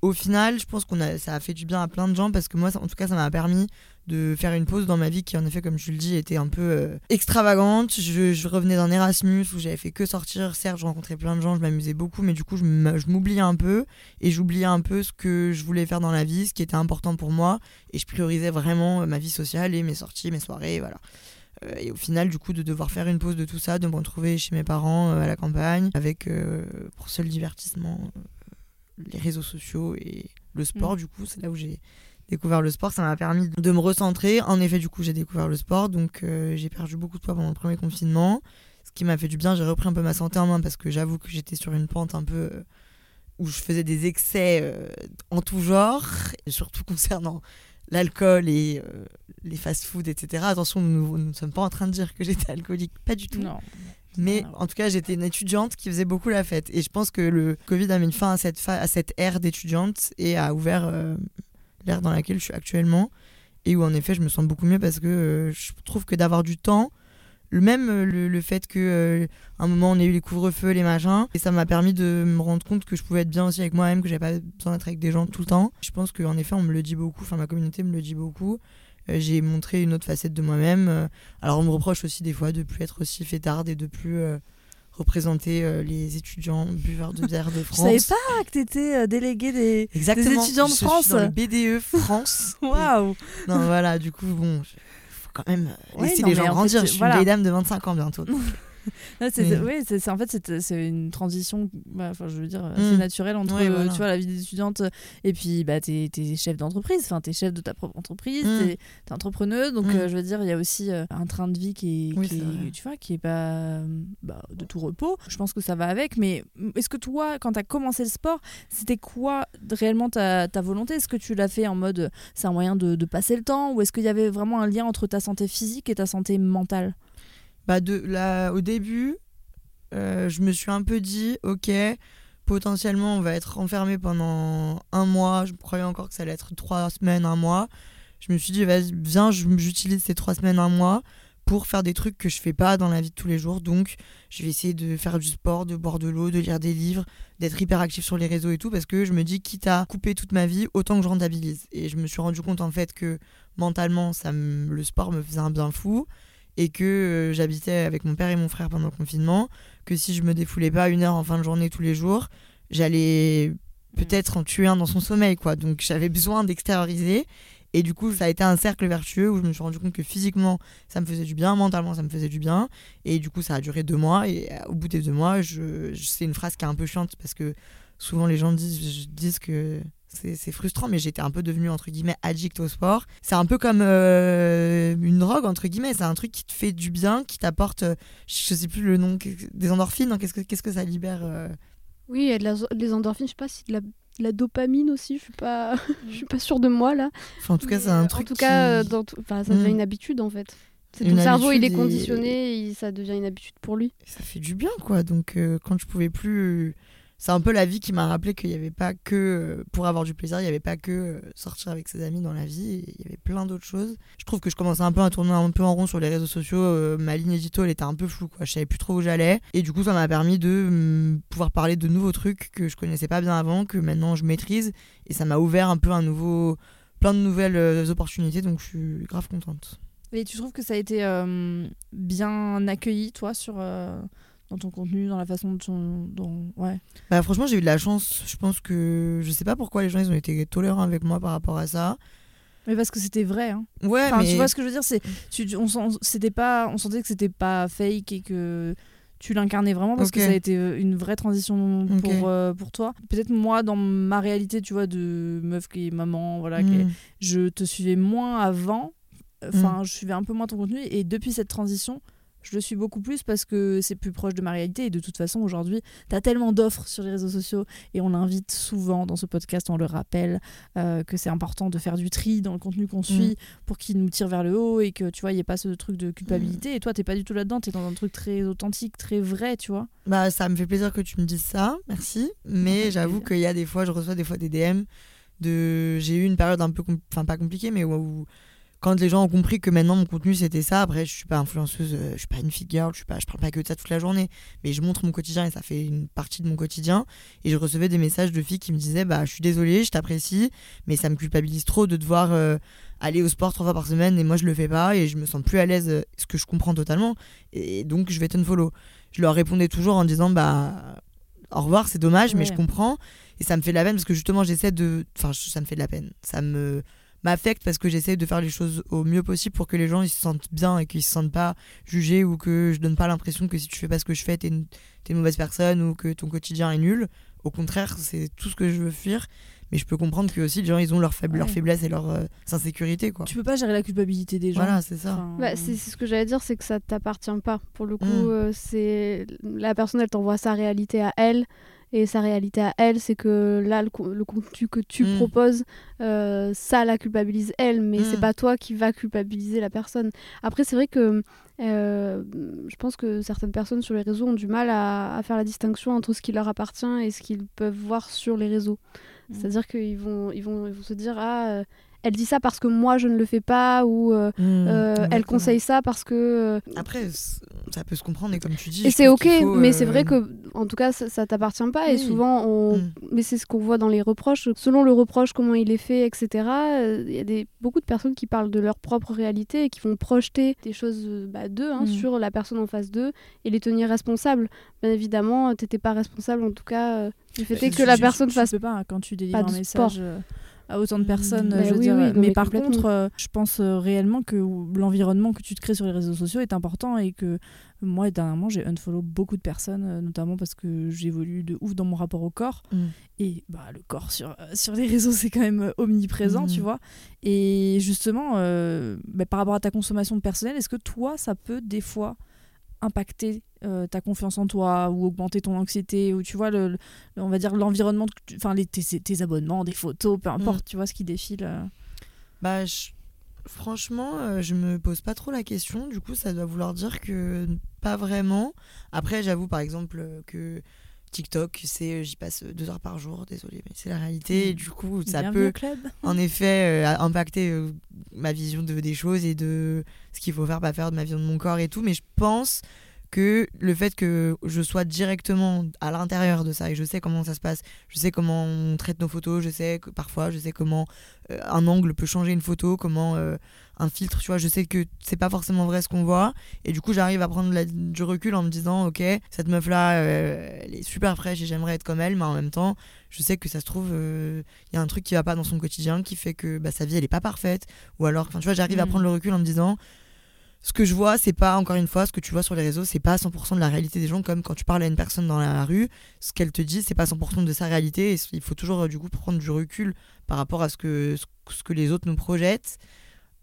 Speaker 3: Au final, je pense qu'on a, ça a fait du bien à plein de gens parce que moi, en tout cas, ça m'a permis de faire une pause dans ma vie qui, en effet, comme je le dis, était un peu euh, extravagante. Je, je revenais d'un Erasmus où j'avais fait que sortir. Certes, je rencontrais plein de gens, je m'amusais beaucoup, mais du coup, je m'oubliais un peu et j'oubliais un peu ce que je voulais faire dans la vie, ce qui était important pour moi. Et je priorisais vraiment euh, ma vie sociale et mes sorties, mes soirées, voilà. Euh, et au final, du coup, de devoir faire une pause de tout ça, de me retrouver chez mes parents euh, à la campagne, avec euh, pour seul divertissement les réseaux sociaux et le sport,
Speaker 1: Mm.
Speaker 3: du coup, c'est là où j'ai découvert le sport. Ça m'a permis de me recentrer. En effet, du coup, j'ai découvert le sport, donc euh, j'ai perdu beaucoup de poids pendant le premier confinement, ce qui m'a fait du bien. J'ai repris un peu ma santé en main parce que j'avoue que j'étais sur une pente un peu euh, où je faisais des excès euh, en tout genre, et surtout concernant l'alcool et euh, les fast-foods, etc. Attention, nous nous ne sommes pas en train de dire que j'étais alcoolique, pas du tout.
Speaker 1: Non.
Speaker 3: Mais en tout cas, j'étais une étudiante qui faisait beaucoup la fête. Et je pense que le Covid a mis fin à cette, fa- à cette ère d'étudiante et a ouvert euh, l'ère dans laquelle je suis actuellement. Et où en effet, je me sens beaucoup mieux parce que euh, je trouve que d'avoir du temps, même euh, le, le fait que euh, un moment on ait eu les couvre-feux, les machins, et ça m'a permis de me rendre compte que je pouvais être bien aussi avec moi-même, que j'avais pas besoin d'être avec des gens tout le temps. Je pense qu'en effet, on me le dit beaucoup, enfin ma communauté me le dit beaucoup. Euh, j'ai montré une autre facette de moi-même. Alors on me reproche aussi des fois de plus être aussi fêtarde et de plus euh, représenter les étudiants buveurs de bière de
Speaker 1: Je
Speaker 3: France.
Speaker 1: savais pas que t'étais déléguée des.
Speaker 3: Exactement.
Speaker 1: étudiants de
Speaker 3: Je suis
Speaker 1: France.
Speaker 3: dans le BDE France.
Speaker 1: Waouh
Speaker 3: non voilà, du coup bon, je- quand même euh,
Speaker 1: Ouais,
Speaker 3: laisser
Speaker 1: non,
Speaker 3: les gens
Speaker 1: en
Speaker 3: grandir.
Speaker 1: fait,
Speaker 3: je suis
Speaker 1: voilà.
Speaker 3: une vieille dame de 25 ans bientôt.
Speaker 1: Non,
Speaker 3: Mais-
Speaker 1: oui, c'est, c'est- en fait, c'est, une transition, bah, enfin, je veux dire, assez
Speaker 3: Mm.
Speaker 1: naturelle entre
Speaker 3: Ouais,
Speaker 1: euh,
Speaker 3: voilà.
Speaker 1: tu vois, la vie d'étudiante et puis bah, t'es, t'es chef d'entreprise, enfin, t'es chef de ta propre entreprise,
Speaker 3: Mm.
Speaker 1: t'es, t'es entrepreneuse, donc
Speaker 3: Mm.
Speaker 1: euh, je veux dire, il y a aussi euh, un train de vie qui est,
Speaker 3: Oui,
Speaker 1: qui
Speaker 3: c'est
Speaker 1: est-
Speaker 3: vrai.
Speaker 1: tu vois, qui est pas bah, de tout repos. Je pense que ça va avec, mais est-ce que toi, quand t'as commencé le sport, c'était quoi réellement ta, ta volonté? Est-ce que tu l'as fait en mode c'est un moyen de, de passer le temps? Ou est-ce qu'il y avait vraiment un lien entre ta santé physique et ta santé mentale?
Speaker 3: Bah de là au début, euh, je me suis un peu dit ok, potentiellement on va être enfermé pendant un mois. Je croyais encore que ça allait être trois semaines, un mois. Je me suis dit vas-y viens, j'utilise ces trois semaines, un mois pour faire des trucs que je fais pas dans la vie de tous les jours. Donc je vais essayer de faire du sport, de boire de l'eau, de lire des livres, d'être hyper actif sur les réseaux et tout parce que je me dis quitte à couper toute ma vie, autant que je rentabilise. Et je me suis rendu compte en fait que mentalement ça le sport me faisait un bien fou et que euh, j'habitais avec mon père et mon frère pendant le confinement, que si je me défoulais pas une heure en fin de journée tous les jours, j'allais peut-être en tuer un dans son sommeil, quoi. Donc j'avais besoin d'extérioriser. Et du coup, ça a été un cercle vertueux où je me suis rendu compte que physiquement, ça me faisait du bien, mentalement, ça me faisait du bien. Et du coup, ça a duré deux mois. Et euh, au bout des deux mois, je, je- c'est une phrase qui est un peu chiante parce que souvent les gens disent, disent que c'est frustrant, mais j'étais un peu devenue entre guillemets addict au sport. C'est un peu comme euh, une drogue entre guillemets. C'est un truc qui te fait du bien, qui t'apporte, euh, je sais plus le nom, des endorphines. hein, Qu'est-ce que qu'est-ce que ça libère euh
Speaker 2: Oui, il y a de la, les endorphines, je sais pas si de la, de la dopamine aussi, je suis pas, je suis pas sûre de moi là.
Speaker 3: Enfin, en tout cas, c'est un truc.
Speaker 2: En tout cas,
Speaker 3: qui-
Speaker 2: dans tout- enfin, ça devient
Speaker 3: Mm.
Speaker 2: une habitude en fait. Ton cerveau, il est
Speaker 3: et-
Speaker 2: conditionné, et ça devient une habitude pour lui.
Speaker 3: ça fait du bien quoi donc euh, quand je pouvais plus c'est un peu la vie qui m'a rappelé qu'il n'y avait pas que euh, pour avoir du plaisir il n'y avait pas que euh, sortir avec ses amis dans la vie il y avait plein d'autres choses. Je trouve que je commençais un peu à tourner un peu en rond sur les réseaux sociaux euh, ma ligne édito elle était un peu floue quoi. Je savais plus trop où j'allais. Et du coup ça m'a permis de hum, pouvoir parler de nouveaux trucs que je connaissais pas bien avant que maintenant je maîtrise. Et ça m'a ouvert un peu un nouveau plein de nouvelles opportunités donc je suis grave contente.
Speaker 1: Et tu trouves que ça a été bien accueilli, toi, sur, dans ton contenu, dans la façon dont... ton- Ouais.
Speaker 3: Bah franchement j'ai eu de la chance. Je pense que je sais pas pourquoi les gens ils ont été tolérants avec moi par rapport à ça.
Speaker 1: Mais parce que c'était vrai. Hein.
Speaker 3: Ouais
Speaker 1: Enfin,
Speaker 3: mais
Speaker 1: tu vois ce que je veux dire c'est tu, on, sent- c'était pas on sentait que c'était pas fake et que tu l'incarnais vraiment parce que ça a été euh, une vraie transition pour euh, pour toi peut-être moi dans ma réalité tu vois de meuf qui est maman voilà qui est-
Speaker 3: Mm.
Speaker 1: je te suivais moins avant enfin je suivais un peu moins ton contenu et depuis cette transition je le suis beaucoup plus parce que c'est plus proche de ma réalité. Et de toute façon aujourd'hui t'as tellement d'offres sur les réseaux sociaux et on l'invite souvent dans ce podcast on le rappelle euh, que c'est important de faire du tri dans le contenu qu'on suit pour qu'il nous tire vers le haut et que tu vois il n'y ait pas ce truc de culpabilité. Et toi t'es pas du tout là-dedans t'es dans un truc très authentique très vrai tu vois.
Speaker 3: Bah ça me fait plaisir que tu me dises ça, merci. Mais j'avoue qu'il y a des fois je reçois des fois des DM de j'ai eu une période un peu enfin pas compliquée mais où- quand les gens ont compris que maintenant mon contenu c'était ça, après je suis pas influenceuse, euh, je suis pas une fit girl, je suis pas je parle pas que de ça toute la journée, mais je montre mon quotidien et ça fait une partie de mon quotidien. Et je recevais des messages de filles qui me disaient bah je suis désolée, je t'apprécie, mais ça me culpabilise trop de devoir euh, aller au sport trois fois par semaine et moi je le fais pas et je me sens plus à l'aise, euh, ce que je comprends totalement. Et donc je vais follow. Je leur répondais toujours en disant bah au revoir, c'est dommage, mais je comprends. Et ça me fait de la peine parce que justement j'essaie de, enfin ça me fait de la peine, ça me m'affecte parce que j'essaie de faire les choses au mieux possible pour que les gens ils se sentent bien et qu'ils se sentent pas jugés ou que je donne pas l'impression que si tu fais pas ce que je fais t'es une, t'es une mauvaise personne ou que ton quotidien est nul. Au contraire, c'est tout ce que je veux fuir. Mais je peux comprendre que aussi les gens ils ont leurs faible- leurs
Speaker 1: Ouais.
Speaker 3: faiblesses et leurs euh, insécurités quoi.
Speaker 1: tu peux pas gérer la culpabilité des gens
Speaker 3: Voilà, c'est ça.
Speaker 1: Enfin,
Speaker 2: Bah, c'est c'est ce que j'allais dire, c'est que ça t'appartient pas. Pour le coup,
Speaker 3: Mm.
Speaker 2: euh, c'est la personne, elle t'envoie sa réalité à elle. Et sa réalité à elle, c'est que là, le, co- le contenu que tu
Speaker 3: Mm.
Speaker 2: proposes, euh, ça la culpabilise elle, mais c'est
Speaker 3: Mm.
Speaker 2: pas toi qui va culpabiliser la personne. Après, c'est vrai que euh, je pense que certaines personnes sur les réseaux ont du mal à, à faire la distinction entre ce qui leur appartient et ce qu'ils peuvent voir sur les réseaux.
Speaker 1: Mm.
Speaker 2: C'est-à-dire qu'ils vont, ils vont, ils vont se dire Ah, euh, elle dit ça parce que moi je ne le fais pas, ou euh,
Speaker 3: Mmh,
Speaker 2: euh, elle conseille ça parce que. euh,
Speaker 3: Après, ça peut se comprendre et comme tu dis.
Speaker 2: et c'est ok,
Speaker 3: faut,
Speaker 2: mais
Speaker 3: euh,
Speaker 2: c'est vrai que, en tout cas, ça, ça t'appartient pas. Et
Speaker 3: Oui.
Speaker 2: souvent, on...
Speaker 3: Mm.
Speaker 2: mais c'est ce qu'on voit dans les reproches. Selon le reproche, comment il est fait, etc., euh, il y a des, beaucoup de personnes qui parlent de leur propre réalité et qui vont projeter des choses bah, d'eux hein,
Speaker 1: Mm.
Speaker 2: sur la personne en face d'eux et les tenir responsables. Bien évidemment, t'étais pas responsable, en tout cas, euh, du fait
Speaker 3: Bah, je-
Speaker 2: que la
Speaker 3: je-
Speaker 2: personne
Speaker 1: tu
Speaker 2: fasse.
Speaker 1: peux pas hein, quand tu délivres
Speaker 2: pas
Speaker 1: un message
Speaker 2: sport.
Speaker 1: À autant de personnes
Speaker 3: Bah
Speaker 1: je veux
Speaker 2: oui,
Speaker 1: dire,
Speaker 2: oui,
Speaker 1: mais
Speaker 2: mais
Speaker 1: par contre euh, je pense euh, réellement que l'environnement que tu te crées sur les réseaux sociaux est important et que moi dernièrement j'ai unfollow beaucoup de personnes euh, notamment parce que j'évolue de ouf dans mon rapport au corps
Speaker 3: Mm.
Speaker 1: et bah le corps sur, sur les réseaux c'est quand même omniprésent
Speaker 3: Mm.
Speaker 1: tu vois et justement euh, bah, par rapport à ta consommation de personnel est-ce que toi ça peut des fois impacter euh, ta confiance en toi ou augmenter ton anxiété ou tu vois le, le- on va dire l'environnement enfin les tes, tes abonnements des photos peu importe tu vois ce qui défile euh.
Speaker 3: Bah, je- franchement, euh, je me pose pas trop la question. Du coup, ça doit vouloir dire que pas vraiment. Après, j'avoue, par exemple, euh, que TikTok, c'est euh, j'y passe deux heures par jour. Désolée, mais c'est la réalité. Et du coup, ça
Speaker 1: Bienvenue
Speaker 3: peut
Speaker 1: club
Speaker 3: en effet euh, impacter euh, ma vision de, des choses et de ce qu'il faut faire, pas faire, de ma vision de mon corps et tout. Mais je pense que le fait que je sois directement à l'intérieur de ça et je sais comment ça se passe, je sais comment on traite nos photos, je sais que parfois je sais comment euh, un angle peut changer une photo, comment euh, un filtre, tu vois, je sais que c'est pas forcément vrai ce qu'on voit et du coup j'arrive à prendre la- du recul en me disant ok cette meuf là elle est super fraîche et j'aimerais être comme elle mais en même temps je sais que ça se trouve il y a un truc qui va pas dans son quotidien qui fait que bah, sa vie elle est pas parfaite ou alors enfin tu vois j'arrive à
Speaker 1: Mm.
Speaker 3: prendre le recul en me disant ce que je vois, c'est pas, encore une fois, ce que tu vois sur les réseaux, c'est pas 100% de la réalité des gens, comme quand tu parles à une personne dans la rue, ce qu'elle te dit, c'est pas 100% de sa réalité, et il faut toujours, euh, du coup, prendre du recul par rapport à ce que, ce que les autres nous projettent.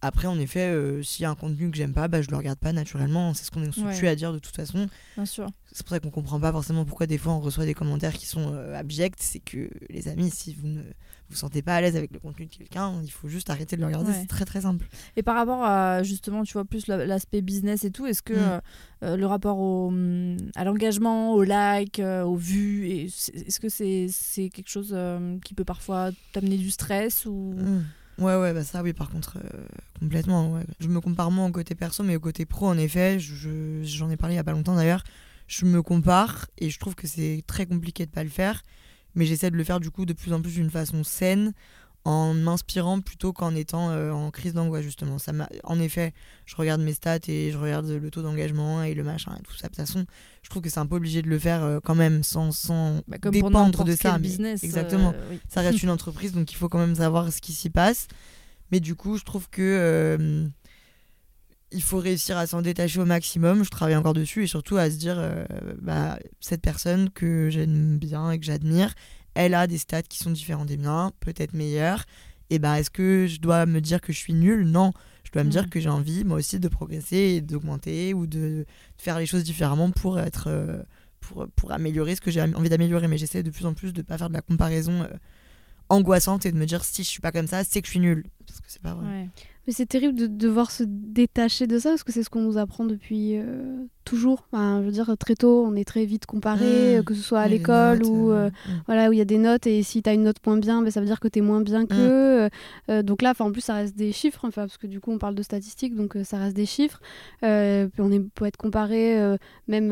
Speaker 3: Après, en effet, euh, s'il y a un contenu que j'aime pas, bah, je le regarde pas naturellement. C'est ce qu'on est
Speaker 1: Ouais.
Speaker 3: à dire de toute façon.
Speaker 1: Bien sûr.
Speaker 3: C'est pour ça qu'on comprend pas forcément pourquoi des fois on reçoit des commentaires qui sont euh, abjects. C'est que les amis, si vous ne vous sentez pas à l'aise avec le contenu de quelqu'un, il faut juste arrêter de le regarder.
Speaker 1: Ouais.
Speaker 3: C'est très très simple.
Speaker 1: Et par rapport à justement, tu vois, plus la- l'aspect business et tout, est-ce que
Speaker 3: Mm.
Speaker 1: euh, euh, le rapport au, hum, à l'engagement, au like, aux vues, est-ce que c'est quelque chose qui peut parfois t'amener du stress ou...
Speaker 3: Mm. Ouais, ouais, bah ça, oui, par contre, euh, complètement. Je me compare moins au côté perso, mais au côté pro, en effet, je- j'en ai parlé il y a pas longtemps d'ailleurs. Je me compare et je trouve que c'est très compliqué de pas le faire, mais j'essaie de le faire du coup de plus en plus d'une façon saine, en m'inspirant plutôt qu'en étant euh, en crise d'angoisse, justement. Ça en effet, je regarde mes stats et je regarde le taux d'engagement et le machin et tout ça. De toute façon, je trouve que c'est un peu obligé de le faire euh, quand même sans, sans
Speaker 1: Bah, comme
Speaker 3: dépendre de ça.
Speaker 1: business. euh,
Speaker 3: exactement
Speaker 1: oui.
Speaker 3: ça reste une entreprise, donc il faut quand même savoir ce qui s'y passe. Mais du coup, je trouve que il faut réussir à s'en détacher au maximum. Je travaille encore dessus et surtout à se dire, bah, cette personne que j'aime bien et que j'admire, elle a des stats qui sont différents des miens, peut-être meilleurs. Et bah, est-ce que je dois me dire que je suis nulle? Non. Je dois me dire
Speaker 1: Mm.
Speaker 3: que j'ai envie, moi aussi, de progresser et d'augmenter ou de, de faire les choses différemment pour être. euh, pour, pour améliorer ce que j'ai envie d'améliorer. Mais j'essaie de plus en plus de pas faire de la comparaison euh, angoissante et de me dire si je suis pas comme ça, c'est que je suis nulle. Parce que c'est pas vrai.
Speaker 1: Ouais.
Speaker 2: Mais c'est terrible de devoir se détacher de ça parce que c'est ce qu'on nous apprend depuis euh, toujours. Enfin, je veux dire, très tôt, on est très vite comparé,
Speaker 3: Mmh.
Speaker 2: que ce soit à l'école
Speaker 3: notes,
Speaker 2: ou
Speaker 3: euh,
Speaker 2: euh,
Speaker 3: mm.
Speaker 2: voilà où il y a des notes et si tu as une note moins bien, ben, ça veut dire que tu es moins bien qu'eux. Euh, donc là, en plus, ça reste des chiffres, parce que du coup, on parle de statistiques, donc euh, ça reste des chiffres. Puis on est, peut être comparé même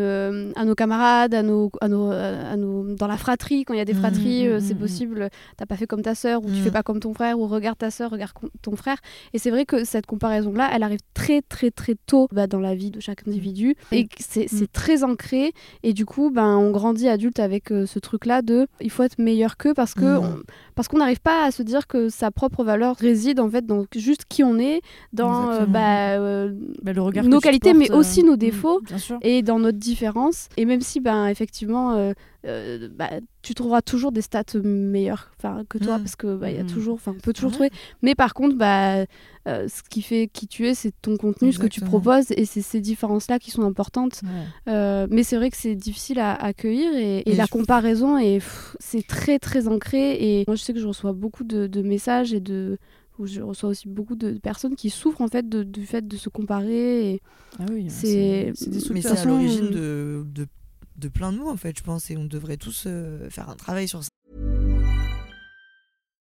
Speaker 2: à nos camarades, à nos, à nos, à nos, dans la fratrie, quand il y a des
Speaker 3: Mmh,
Speaker 2: fratries,
Speaker 1: mmh, mmh,
Speaker 2: c'est
Speaker 1: mmh.
Speaker 2: possible, t'as pas fait comme ta sœur ou tu fais pas comme ton frère ou regarde ta sœur, regarde ton frère. Et c'est vrai que cette comparaison-là, elle arrive très très très tôt bah, dans la vie de chaque individu et que c'est
Speaker 1: Mm.
Speaker 2: très ancré. Et du coup, ben, on grandit adulte avec euh, ce truc-là de il faut être meilleur qu'eux parce que
Speaker 3: Mm.
Speaker 2: on- parce qu'on n'arrive pas à se dire que sa propre valeur réside en fait dans juste qui on est, dans euh, bah, euh,
Speaker 1: Bah, le regard
Speaker 2: Nos qualités,
Speaker 1: portes,
Speaker 2: mais aussi nos
Speaker 1: mm,
Speaker 2: défauts. Et dans notre différence. Et même si, ben, effectivement, euh, bah, tu trouveras toujours des stats meilleures que toi,
Speaker 3: Mm.
Speaker 2: parce que bah, y a
Speaker 1: Mm.
Speaker 2: toujours, enfin, on peut toujours
Speaker 3: Ouais.
Speaker 2: trouver. Mais par contre, bah, euh, ce qui fait qui tu es, c'est ton contenu, ce que tu proposes, et c'est ces différences-là qui sont importantes.
Speaker 1: Ouais.
Speaker 2: Euh, mais c'est vrai que c'est difficile à accueillir et, et
Speaker 3: Et
Speaker 2: la
Speaker 3: je-
Speaker 2: comparaison c'est très très ancré et moi je sais que je reçois beaucoup de, de messages et de où je reçois aussi beaucoup de personnes qui souffrent en fait de- du fait de se comparer et
Speaker 1: Ah oui,
Speaker 2: C'est-
Speaker 1: des
Speaker 2: Mais
Speaker 3: c'est à l'origine de, de, de plein de nous, en fait, je pense, et on devrait tous euh, faire un travail sur ça.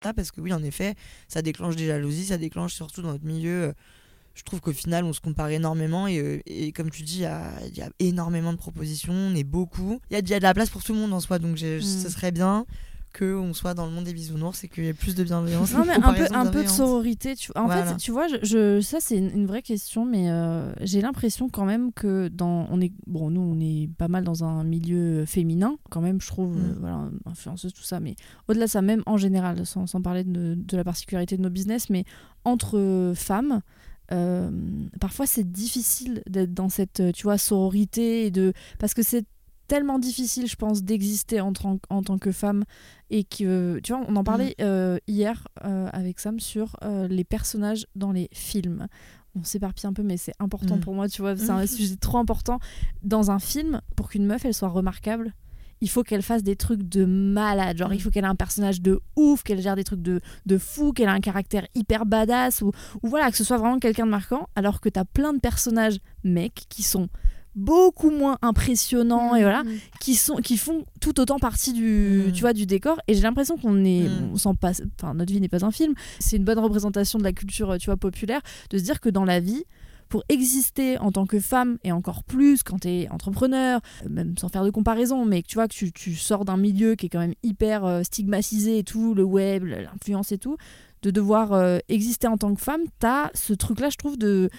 Speaker 3: Parce que oui, en effet, ça déclenche des jalousies, ça déclenche surtout dans notre milieu. euh, Je trouve qu'au final, on se compare énormément et, euh, et comme tu dis, il y a, il y a énormément de propositions, on est beaucoup. Il y a, il y a de la place pour tout le monde en soi, donc j'ai-
Speaker 1: Mm.
Speaker 3: ce serait bien qu'on soit dans le monde des bisounours et qu'il y ait plus de bienveillance.
Speaker 1: Non, mais un peu, un peu de sororité. Tu... En
Speaker 3: Voilà.
Speaker 1: fait, tu vois, je, je- ça c'est une, une vraie question, mais euh, j'ai l'impression quand même que dans, on est, bon, nous on est pas mal dans un milieu féminin, quand même, je trouve,
Speaker 3: Mm.
Speaker 1: euh, voilà, influenceuse tout ça, mais au-delà de ça, même en général, sans, sans parler de, de la particularité de nos business, mais entre femmes. euh, parfois c'est difficile d'être dans cette tu vois sororité et de parce que c'est tellement difficile je pense d'exister en, tant- en tant que femme et que tu vois on en parlait euh, hier euh, avec Sam sur euh, les personnages dans les films on s'éparpille un peu mais c'est important
Speaker 3: Mm.
Speaker 1: pour moi tu vois c'est un
Speaker 3: Mhm.
Speaker 1: sujet trop important dans un film pour qu'une meuf elle soit remarquable il faut qu'elle fasse des trucs de malade genre
Speaker 3: Mm.
Speaker 1: il faut qu'elle ait un personnage de ouf qu'elle gère des trucs de, de fou qu'elle a un caractère hyper badass ou, ou voilà que ce soit vraiment quelqu'un de marquant alors que t'as plein de personnages mecs qui sont beaucoup moins impressionnants et voilà
Speaker 2: Mm.
Speaker 1: qui sont qui font tout autant partie du
Speaker 3: Mm.
Speaker 1: tu vois du décor et j'ai l'impression qu'on est
Speaker 3: Mm.
Speaker 1: on s'en passe enfin notre vie n'est pas un film c'est une bonne représentation de la culture tu vois populaire de se dire que dans la vie pour exister en tant que femme et encore plus quand tu es entrepreneur, même sans faire de comparaison, mais que tu vois que tu, tu sors d'un milieu qui est quand même hyper euh, stigmatisé et tout, le web, l'influence et tout, de devoir euh, exister en tant que femme, tu as ce truc-là, je trouve, de,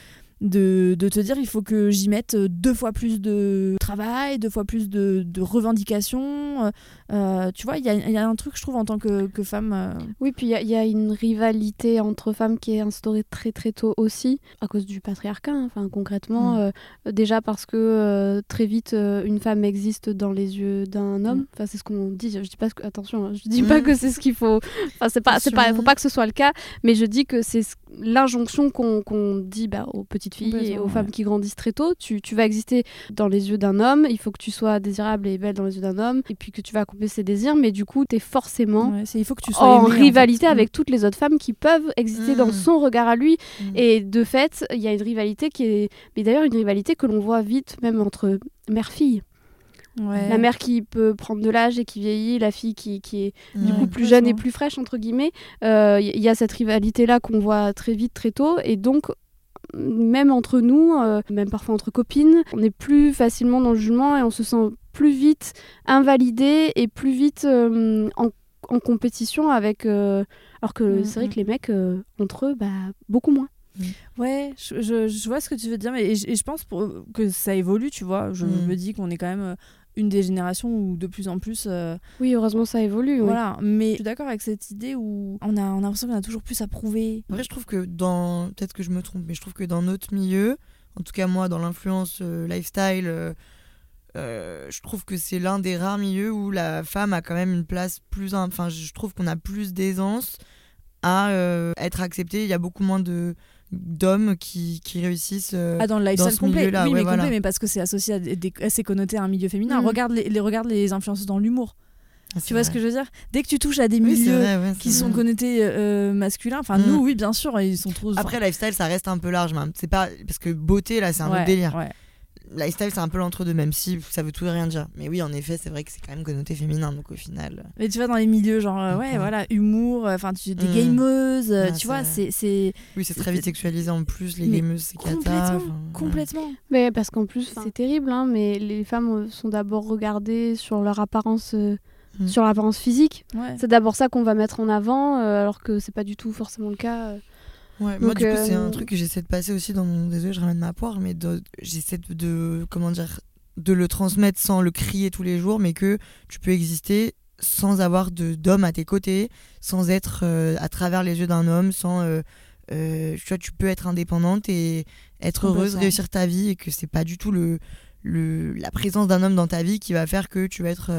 Speaker 1: de, de te dire il faut que j'y mette euh, deux fois plus de travail, deux fois plus de, de revendications. euh, euh, tu vois, il y y a un truc, je trouve, en tant que, que femme. euh,
Speaker 2: Oui, puis il y, a- il y a une rivalité entre femmes qui est instaurée très très tôt aussi, à cause du patriarcat. hein. Enfin, concrètement,
Speaker 1: Mm.
Speaker 2: euh, déjà parce que très vite, une femme existe dans les yeux d'un homme.
Speaker 1: Mm.
Speaker 2: Enfin, c'est ce qu'on dit. Je dis pas, que- attention, hein, je dis pas
Speaker 3: Mm.
Speaker 2: que c'est ce qu'il faut. Enfin, c'est pas, c'est pas, faut pas que ce soit le cas, mais je dis que c'est ce- l'injonction qu'on qu'on dit bah, aux petites filles et aux femmes qui grandissent très tôt. Tu, tu vas exister dans les yeux d'un homme. Il faut que tu sois désirable et belle dans les yeux d'un homme, et puis que tu vas accomplir ses désirs. Mais du coup, tu es forcément
Speaker 1: ouais, c'est- il faut que tu sois
Speaker 2: en
Speaker 1: aimée,
Speaker 2: rivalité
Speaker 1: fait.
Speaker 2: avec toutes les autres femmes qui peuvent exister dans
Speaker 3: Mm.
Speaker 2: son regard à lui.
Speaker 3: Mm.
Speaker 2: Et de fait, il y a une rivalité qui est. Mais d'ailleurs, une rivalité que l'on voit vite, même entre mère-fille.
Speaker 1: Ouais.
Speaker 2: La mère qui peut prendre de l'âge et qui vieillit, la fille qui, qui est du
Speaker 3: Ouais.
Speaker 2: coup plus jeune et plus fraîche, entre guillemets. Euh, Il y a cette rivalité-là qu'on voit très vite, très tôt. Et donc. Même entre nous, euh, même parfois entre copines, on est plus facilement dans le jugement et on se sent plus vite invalidé et plus vite euh, en, en compétition avec. euh, alors que
Speaker 1: Mm,
Speaker 2: c'est vrai
Speaker 1: mm.
Speaker 2: que les mecs, euh, entre eux, bah, beaucoup moins.
Speaker 1: Ouais, je, je- je vois ce que tu veux dire, mais et je, et je pense pour, que ça évolue, tu vois. Je
Speaker 3: Mm.
Speaker 1: me dis qu'on est quand même euh, une des générations où de plus en plus. euh,
Speaker 2: Oui, heureusement, ça évolue. oui.
Speaker 1: Voilà, mais je suis d'accord avec cette idée où on a, on a l'impression qu'on a toujours plus à prouver.
Speaker 3: Après, je trouve que dans. Peut-être que je me trompe, mais je trouve que dans notre milieu, en tout cas moi, dans l'influence euh, lifestyle, euh, euh, je trouve que c'est l'un des rares milieux où la femme a quand même une place plus. Enfin, je trouve qu'on a plus d'aisance à euh, être acceptée. Il y a beaucoup moins de d'hommes qui, qui réussissent. euh,
Speaker 1: Ah, dans le lifestyle
Speaker 3: ce
Speaker 1: complet, oui,
Speaker 3: ouais,
Speaker 1: mais
Speaker 3: voilà.
Speaker 1: complet, mais parce que c'est associé à des, assez connoté à un milieu féminin.
Speaker 2: Mm.
Speaker 1: Regarde, les, les- regarde les influences dans l'humour.
Speaker 3: ah,
Speaker 1: Tu vois ce que je veux dire? Dès que tu touches à des
Speaker 3: Oui,
Speaker 1: milieux
Speaker 3: vrai, ouais,
Speaker 1: qui sont connotés euh, masculins, enfin
Speaker 3: Mm.
Speaker 1: nous, oui, bien sûr, ils sont trop.
Speaker 3: Après, lifestyle, ça reste un peu large. mais C'est pas parce que beauté, là, c'est un
Speaker 1: Ouais,
Speaker 3: autre délire.
Speaker 1: ouais.
Speaker 3: Lifestyle, c'est un peu l'entre-deux, même si ça veut tout et rien dire. Mais oui, en effet, c'est vrai que c'est quand même connoté féminin, donc au final.
Speaker 1: Mais tu vois, dans les milieux, genre, euh, ouais,
Speaker 3: Mhm.
Speaker 1: voilà, humour, euh, enfin, tu des
Speaker 3: Mhm.
Speaker 1: gameuses, euh,
Speaker 3: Ah,
Speaker 1: tu vois, c'est. c'est
Speaker 3: Oui, c'est très vite sexualisé en plus, les
Speaker 1: Mais
Speaker 3: gameuses, c'est cata.
Speaker 1: Complètement,
Speaker 3: ouais.
Speaker 1: complètement.
Speaker 2: Mais parce qu'en plus, c'est terrible, hein, mais les femmes euh, sont d'abord regardées sur leur apparence, euh,
Speaker 3: Mm.
Speaker 2: sur l'apparence physique.
Speaker 1: Ouais.
Speaker 2: C'est d'abord ça qu'on va mettre en avant, euh, alors que c'est pas du tout forcément le cas. euh.
Speaker 3: Ouais, moi, du coup, c'est
Speaker 2: euh,
Speaker 3: un truc que j'essaie de passer aussi dans mon. Désolé, je ramène ma poire, mais j'essaie de, de- Comment dire De le transmettre sans le crier tous les jours, mais que tu peux exister sans avoir de- d'homme à tes côtés, sans être euh, à travers les yeux d'un homme, sans. euh, euh, tu vois, tu peux être indépendante et être heureuse, réussir ta vie, et que c'est pas du tout le, le, la présence d'un homme dans ta vie qui va faire que tu vas être.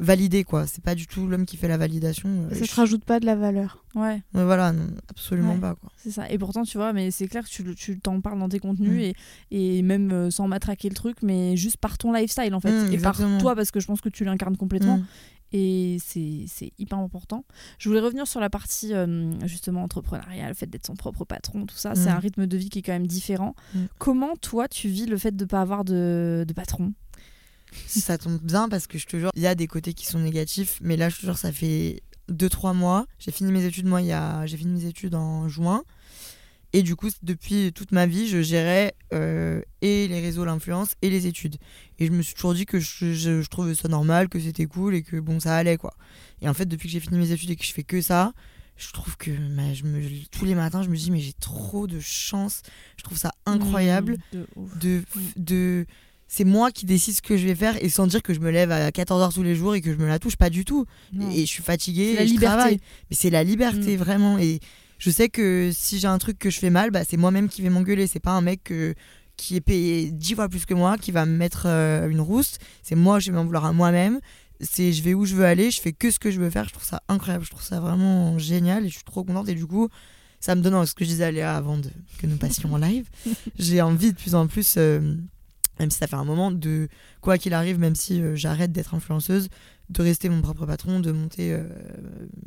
Speaker 3: Validé quoi c'est pas du tout l'homme qui fait la validation euh,
Speaker 2: Ça
Speaker 3: je-
Speaker 2: te rajoute pas de la valeur.
Speaker 1: Ouais,
Speaker 3: Ouais, voilà non, absolument
Speaker 1: Ouais.
Speaker 3: pas quoi
Speaker 1: c'est ça. Et pourtant, tu vois, mais c'est clair que tu, t'en parles dans tes contenus
Speaker 3: Mm.
Speaker 1: et, et même euh, sans matraquer le truc, mais juste par ton lifestyle en fait.
Speaker 3: Mm,
Speaker 1: et par toi, parce que je pense que tu l'incarnes complètement.
Speaker 3: Mm.
Speaker 1: Et c'est c'est hyper important. Je voulais revenir sur la partie euh, justement entrepreneuriale, le fait d'être son propre patron, tout ça. C'est un rythme de vie qui est quand même différent.
Speaker 3: Mm.
Speaker 1: Comment toi tu vis le fait de ne pas avoir de, de patron?
Speaker 3: Ça tombe bien parce que je te jure, il y a des côtés qui sont négatifs, mais là, je te jure, ça fait 2-3 mois. J'ai fini mes études, moi, il y a... j'ai fini mes études en juin. Et du coup, depuis toute ma vie, je gérais euh, et les réseaux, l'influence et les études. Et je me suis toujours dit que je, je, je trouvais ça normal, que c'était cool et que bon, ça allait quoi. Et en fait, depuis que j'ai fini mes études et que je fais que ça, je trouve que bah, je me, tous les matins, je me dis, mais j'ai trop de chance. Je trouve ça incroyable
Speaker 1: Mm, de
Speaker 3: de, de c'est moi qui décide ce que je vais faire et sans dire que je me lève à 14h tous les jours et que je me la touche pas du tout.
Speaker 1: Non.
Speaker 3: et je suis fatiguée
Speaker 1: C'est la
Speaker 3: et je travaille. Mais c'est la liberté
Speaker 1: Mm.
Speaker 3: vraiment. Et je sais que si j'ai un truc que je fais mal bah, c'est moi-même qui vais m'engueuler. C'est pas un mec que- qui est payé 10 fois plus que moi qui va me mettre euh, une rousse c'est moi je vais m'en vouloir à moi-même. C'est je vais où je veux aller je fais que ce que je veux faire. Je trouve ça incroyable. Je trouve ça vraiment génial et je suis trop contente. Et du coup ça me donne ce que je disais à Léa avant de, que nous passions en live j'ai envie de plus en plus euh, même si ça fait un moment de quoi qu'il arrive même si euh, j'arrête d'être influenceuse de rester mon propre patron de monter euh,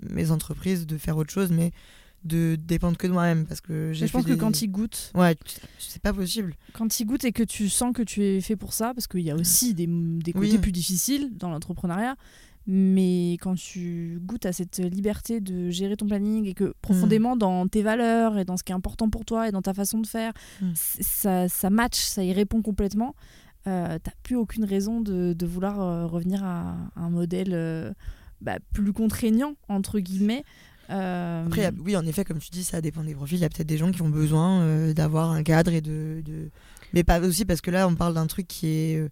Speaker 3: mes entreprises de faire autre chose mais de dépendre que de moi-même parce que j'ai
Speaker 1: Je pense que quand il goûte,
Speaker 3: ouais c'est pas possible
Speaker 1: quand il goûte et que tu sens que tu es fait pour ça, parce qu'il y a aussi des, des côtés
Speaker 3: Oui.
Speaker 1: plus difficiles dans l'entrepreneuriat, mais quand tu goûtes à cette liberté de gérer ton planning et que profondément dans tes valeurs et dans ce qui est important pour toi et dans ta façon de faire,
Speaker 3: Mm.
Speaker 1: ça, ça match, ça y répond complètement, euh, t'as plus aucune raison de, de vouloir euh, revenir à un modèle euh, bah, plus contraignant, entre guillemets. Euh,
Speaker 3: Après, a- oui, en effet, comme tu dis, ça dépend des profils. Il y a peut-être des gens qui ont besoin d'avoir un cadre et de, de- Mais pas aussi parce que là, on parle d'un truc qui est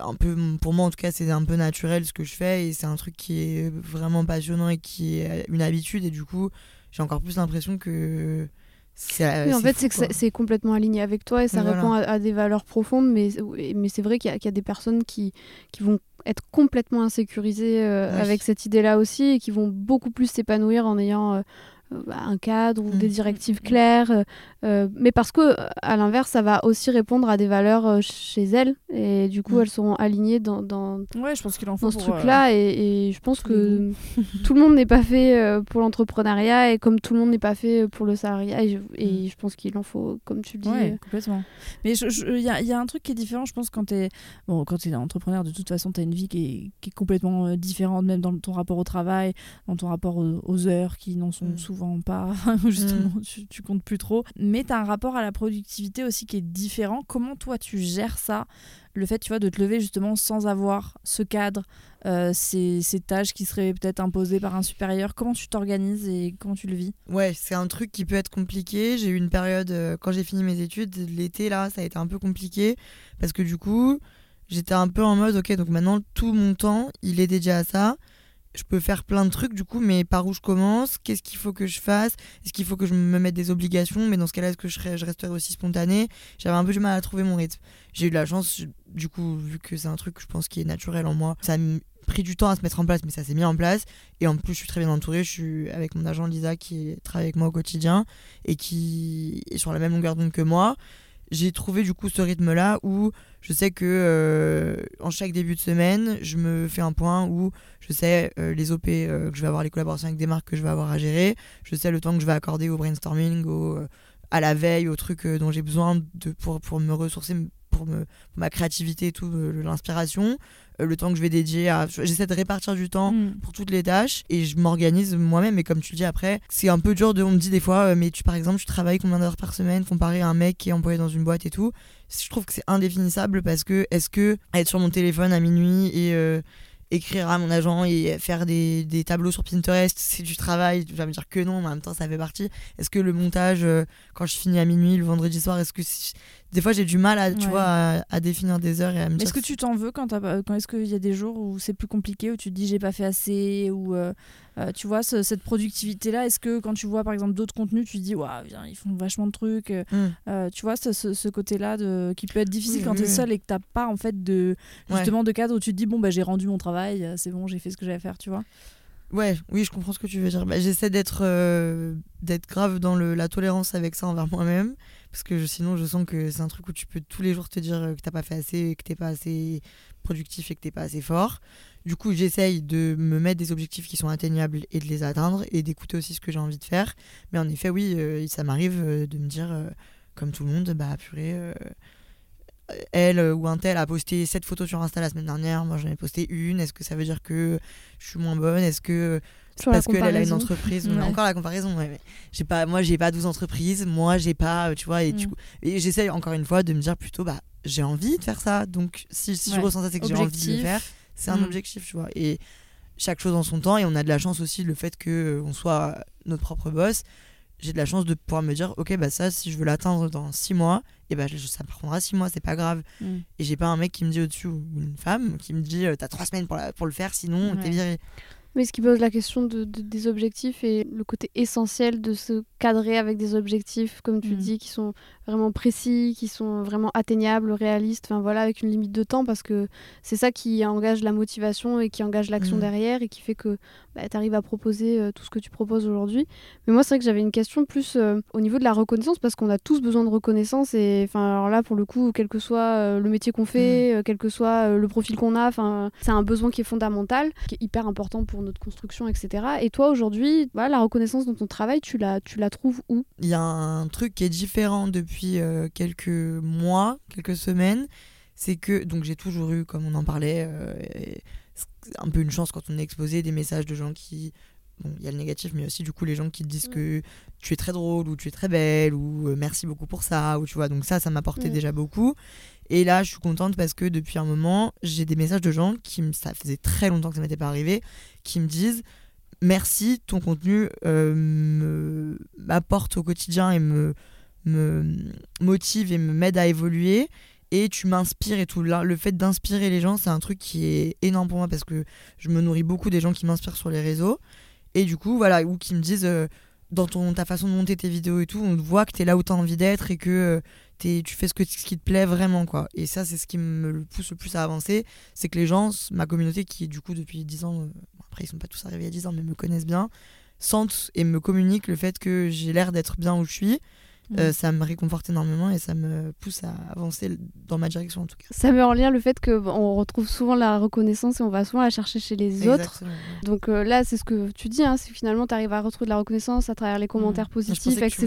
Speaker 3: un peu. Pour moi, en tout cas, c'est un peu naturel ce que je fais et c'est un truc qui est vraiment passionnant et qui est une habitude. Et du coup, j'ai encore plus l'impression que. C'est,
Speaker 2: Oui, en fait, c'est que c'est- complètement aligné avec toi et ça
Speaker 3: voilà.
Speaker 2: répond à, à des valeurs profondes, mais, mais c'est vrai qu'il y, a- qu'il y a des personnes qui, qui vont être complètement insécurisées euh,
Speaker 3: Oui.
Speaker 2: avec cette idée-là aussi et qui vont beaucoup plus s'épanouir en ayant euh, euh, un cadre ou
Speaker 3: Mm.
Speaker 2: des directives claires. euh, euh, mais parce que, euh, à l'inverse, ça va aussi répondre à des valeurs euh, chez elles et du coup, elles seront alignées dans, dans,
Speaker 1: Ouais, je pense qu'il en faut
Speaker 2: dans ce
Speaker 1: euh,
Speaker 2: truc-là et, et je pense que tout le monde n'est pas fait euh, pour l'entrepreneuriat et comme tout le monde n'est pas fait pour le salariat et je, et je pense qu'il en faut, comme tu le dis.
Speaker 1: Ouais,
Speaker 2: euh,
Speaker 1: complètement. Mais il y, a, y a un truc qui est différent, je pense, quand tu es, bon, quand es entrepreneur, de toute façon, tu as une vie qui est, qui est complètement euh, différente, même dans ton rapport au travail, dans ton rapport aux, aux heures qui n'en sont
Speaker 3: Mm.
Speaker 1: Pas, justement, tu, tu comptes plus trop. Mais tu as un rapport à la productivité aussi qui est différent. Comment toi, tu gères ça le fait tu vois de te lever justement sans avoir ce cadre euh, ces, ces tâches qui seraient peut-être imposées par un supérieur? Comment tu t'organises et comment tu le vis?
Speaker 3: Ouais, c'est un truc qui peut être compliqué. J'ai eu une période, euh, quand j'ai fini mes études, l'été là, ça a été un peu compliqué. Parce que du coup, j'étais un peu en mode, ok, donc maintenant tout mon temps, il est dédié à ça. Je peux faire plein de trucs du coup, mais par où je commence Qu'est-ce qu'il faut que je fasse Est-ce qu'il faut que je me mette des obligations Mais dans ce cas-là, est-ce que je, serais, je resterai aussi spontanée? J'avais un peu du mal à trouver mon rythme. J'ai eu de la chance, du coup, vu que c'est un truc, je pense, qui est naturel en moi. Ça a pris du temps à se mettre en place, mais ça s'est mis en place. Et en plus, je suis très bien entourée. Je suis avec mon agent Lisa qui travaille avec moi au quotidien et qui est sur la même longueur d'onde que moi. J'ai trouvé du coup ce rythme-là où je sais que euh, en chaque début de semaine, je me fais un point où je sais euh, les OP euh, que je vais avoir, les collaborations avec des marques que je vais avoir à gérer. Je sais le temps que je vais accorder au brainstorming, au, euh, à la veille, aux trucs dont j'ai besoin de, pour, pour me ressourcer, pour, me, pour ma créativité et tout, l'inspiration. Le temps que je vais dédier à. J'essaie de répartir du temps
Speaker 1: Mm.
Speaker 3: pour toutes les tâches et je m'organise moi-même et comme tu le dis après c'est un peu dur de on me dit des fois mais tu par exemple tu travailles combien d'heures par semaine comparé à un mec qui est employé dans une boîte et tout? Je trouve que c'est indéfinissable parce que est-ce que être sur mon téléphone à minuit et euh, écrire à mon agent et faire des, tableaux sur Pinterest c'est du travail tu vas me dire que non mais en même temps ça fait partie. Est-ce que le montage euh, quand je finis à minuit le vendredi soir est-ce que des fois j'ai du mal à tu
Speaker 1: Ouais.
Speaker 3: vois à, à définir des heures et à me dire
Speaker 1: Est-ce que tu t'en veux quand, quand est-ce qu'il y a des jours où c'est plus compliqué, où tu te dis j'ai pas fait assez, ou euh, euh, tu vois ce- cette productivité-là, est-ce que quand tu vois par exemple d'autres contenus, tu te dis waouh, ils font vachement de trucs, euh, euh, tu vois ce, ce- côté-là de qui peut être difficile
Speaker 3: Oui,
Speaker 1: quand
Speaker 3: oui,
Speaker 1: tu es
Speaker 3: oui.
Speaker 1: seul et que t'as pas en fait de
Speaker 3: Ouais.
Speaker 1: justement de cadre où tu te dis bon bah j'ai rendu mon travail, c'est bon, j'ai fait ce que j'avais à faire, tu vois?
Speaker 3: Ouais, oui, je comprends ce que tu veux dire. Bah, J'essaie d'être euh, d'être grave dans la tolérance avec ça envers moi-même. Parce que sinon, je sens que c'est un truc où tu peux tous les jours te dire euh, que t'as pas fait assez, que t'es pas assez productif et que t'es pas assez fort. Du coup, j'essaye de me mettre des objectifs qui sont atteignables et de les atteindre et d'écouter aussi ce que j'ai envie de faire. Mais en effet, oui, euh, ça m'arrive de me dire, comme tout le monde, bah purée. Euh, elle euh, ou un tel a posté 7 photos sur Insta la semaine dernière, moi j'en ai posté une. Est-ce que ça veut dire que je suis moins bonne? Est-ce que c'est parce qu'elle elle a une entreprise?
Speaker 1: Ouais.
Speaker 3: Encore la comparaison, ouais, mais j'ai pas, moi j'ai pas 12 entreprises, moi j'ai pas, euh, tu vois, et, du
Speaker 1: Mm.
Speaker 3: coup- et j'essaye encore une fois de me dire plutôt, bah j'ai envie de faire ça, donc si, si je ressens ça, c'est que j'ai envie de le faire, c'est un
Speaker 1: Mm.
Speaker 3: objectif, tu vois. Et chaque chose en son temps, et on a de la chance aussi, le fait qu'on soit notre propre boss, j'ai de la chance de pouvoir me dire, ok, bah ça, si je veux l'atteindre dans 6 mois, et bah je- ça me prendra 6 mois, c'est pas grave.
Speaker 1: Mm.
Speaker 3: Et j'ai pas un mec qui me dit au-dessus, ou une femme, qui me dit, euh, t'as 3 semaines pour, la- pour le faire, sinon
Speaker 1: Ouais.
Speaker 3: t'es viré.
Speaker 2: Mais ce qui pose la question de, de- des objectifs et le côté essentiel de se cadrer avec des objectifs, comme tu
Speaker 1: Mm.
Speaker 2: dis, qui sont vraiment précis, qui sont vraiment atteignables, réalistes, enfin voilà, avec une limite de temps, parce que c'est ça qui engage la motivation et qui engage l'action
Speaker 3: Mm.
Speaker 2: derrière et qui fait que bah, tu arrives à proposer euh, tout ce que tu proposes aujourd'hui. Mais moi, c'est vrai que j'avais une question plus euh, au niveau de la reconnaissance, parce qu'on a tous besoin de reconnaissance et enfin alors là, pour le coup, quel que soit euh, le métier qu'on fait, euh, quel que soit le profil qu'on a, enfin c'est un besoin qui est fondamental, qui est hyper important pour notre construction, etc. Et toi, aujourd'hui, voilà, la reconnaissance dans ton travail, tu la, tu la trouves où?
Speaker 3: Il y a un truc qui est différent depuis euh, quelques mois, quelques semaines. C'est que, donc j'ai toujours eu, comme on en parlait, euh, un peu une chance quand on est exposé, des messages de gens qui. Bon, il y a le négatif, mais aussi du coup les gens qui te disent
Speaker 2: Mm.
Speaker 3: que tu es très drôle ou tu es très belle ou euh, merci beaucoup pour ça ou tu vois. Donc ça, ça m'apportait
Speaker 2: Mm.
Speaker 3: déjà beaucoup. Et là, je suis contente parce que depuis un moment, j'ai des messages de gens qui, ça faisait très longtemps que ça m'était pas arrivé, qui me disent merci, ton contenu euh, m'apporte au quotidien et me, motive et me m'aide à évoluer. Et tu m'inspires et tout. Le fait d'inspirer les gens, c'est un truc qui est énorme pour moi parce que je me nourris beaucoup des gens qui m'inspirent sur les réseaux. Et du coup, voilà, ou qui me disent euh, dans ta façon de monter tes vidéos et tout, on voit que tu es là où tu as envie d'être et que euh, t'es- tu fais ce, que, ce qui te plaît vraiment. quoi. Et ça, c'est ce qui me pousse le plus à avancer. C'est que les gens, ma communauté qui, du coup, depuis 10 ans, euh, après, ils sont pas tous arrivés à 10 ans, mais me connaissent bien, sentent et me communiquent le fait que j'ai l'air d'être bien où je suis. Euh,
Speaker 1: Mm.
Speaker 3: ça me réconforte énormément et ça me pousse à avancer dans ma direction en tout cas.
Speaker 2: Ça met en lien le fait qu'on retrouve souvent la reconnaissance et on va souvent la chercher chez les autres. Donc euh, là, c'est ce que tu dis, hein, c'est que finalement, tu arrives à retrouver de la reconnaissance à travers les commentaires
Speaker 3: Mmh. Je
Speaker 2: positifs, etc.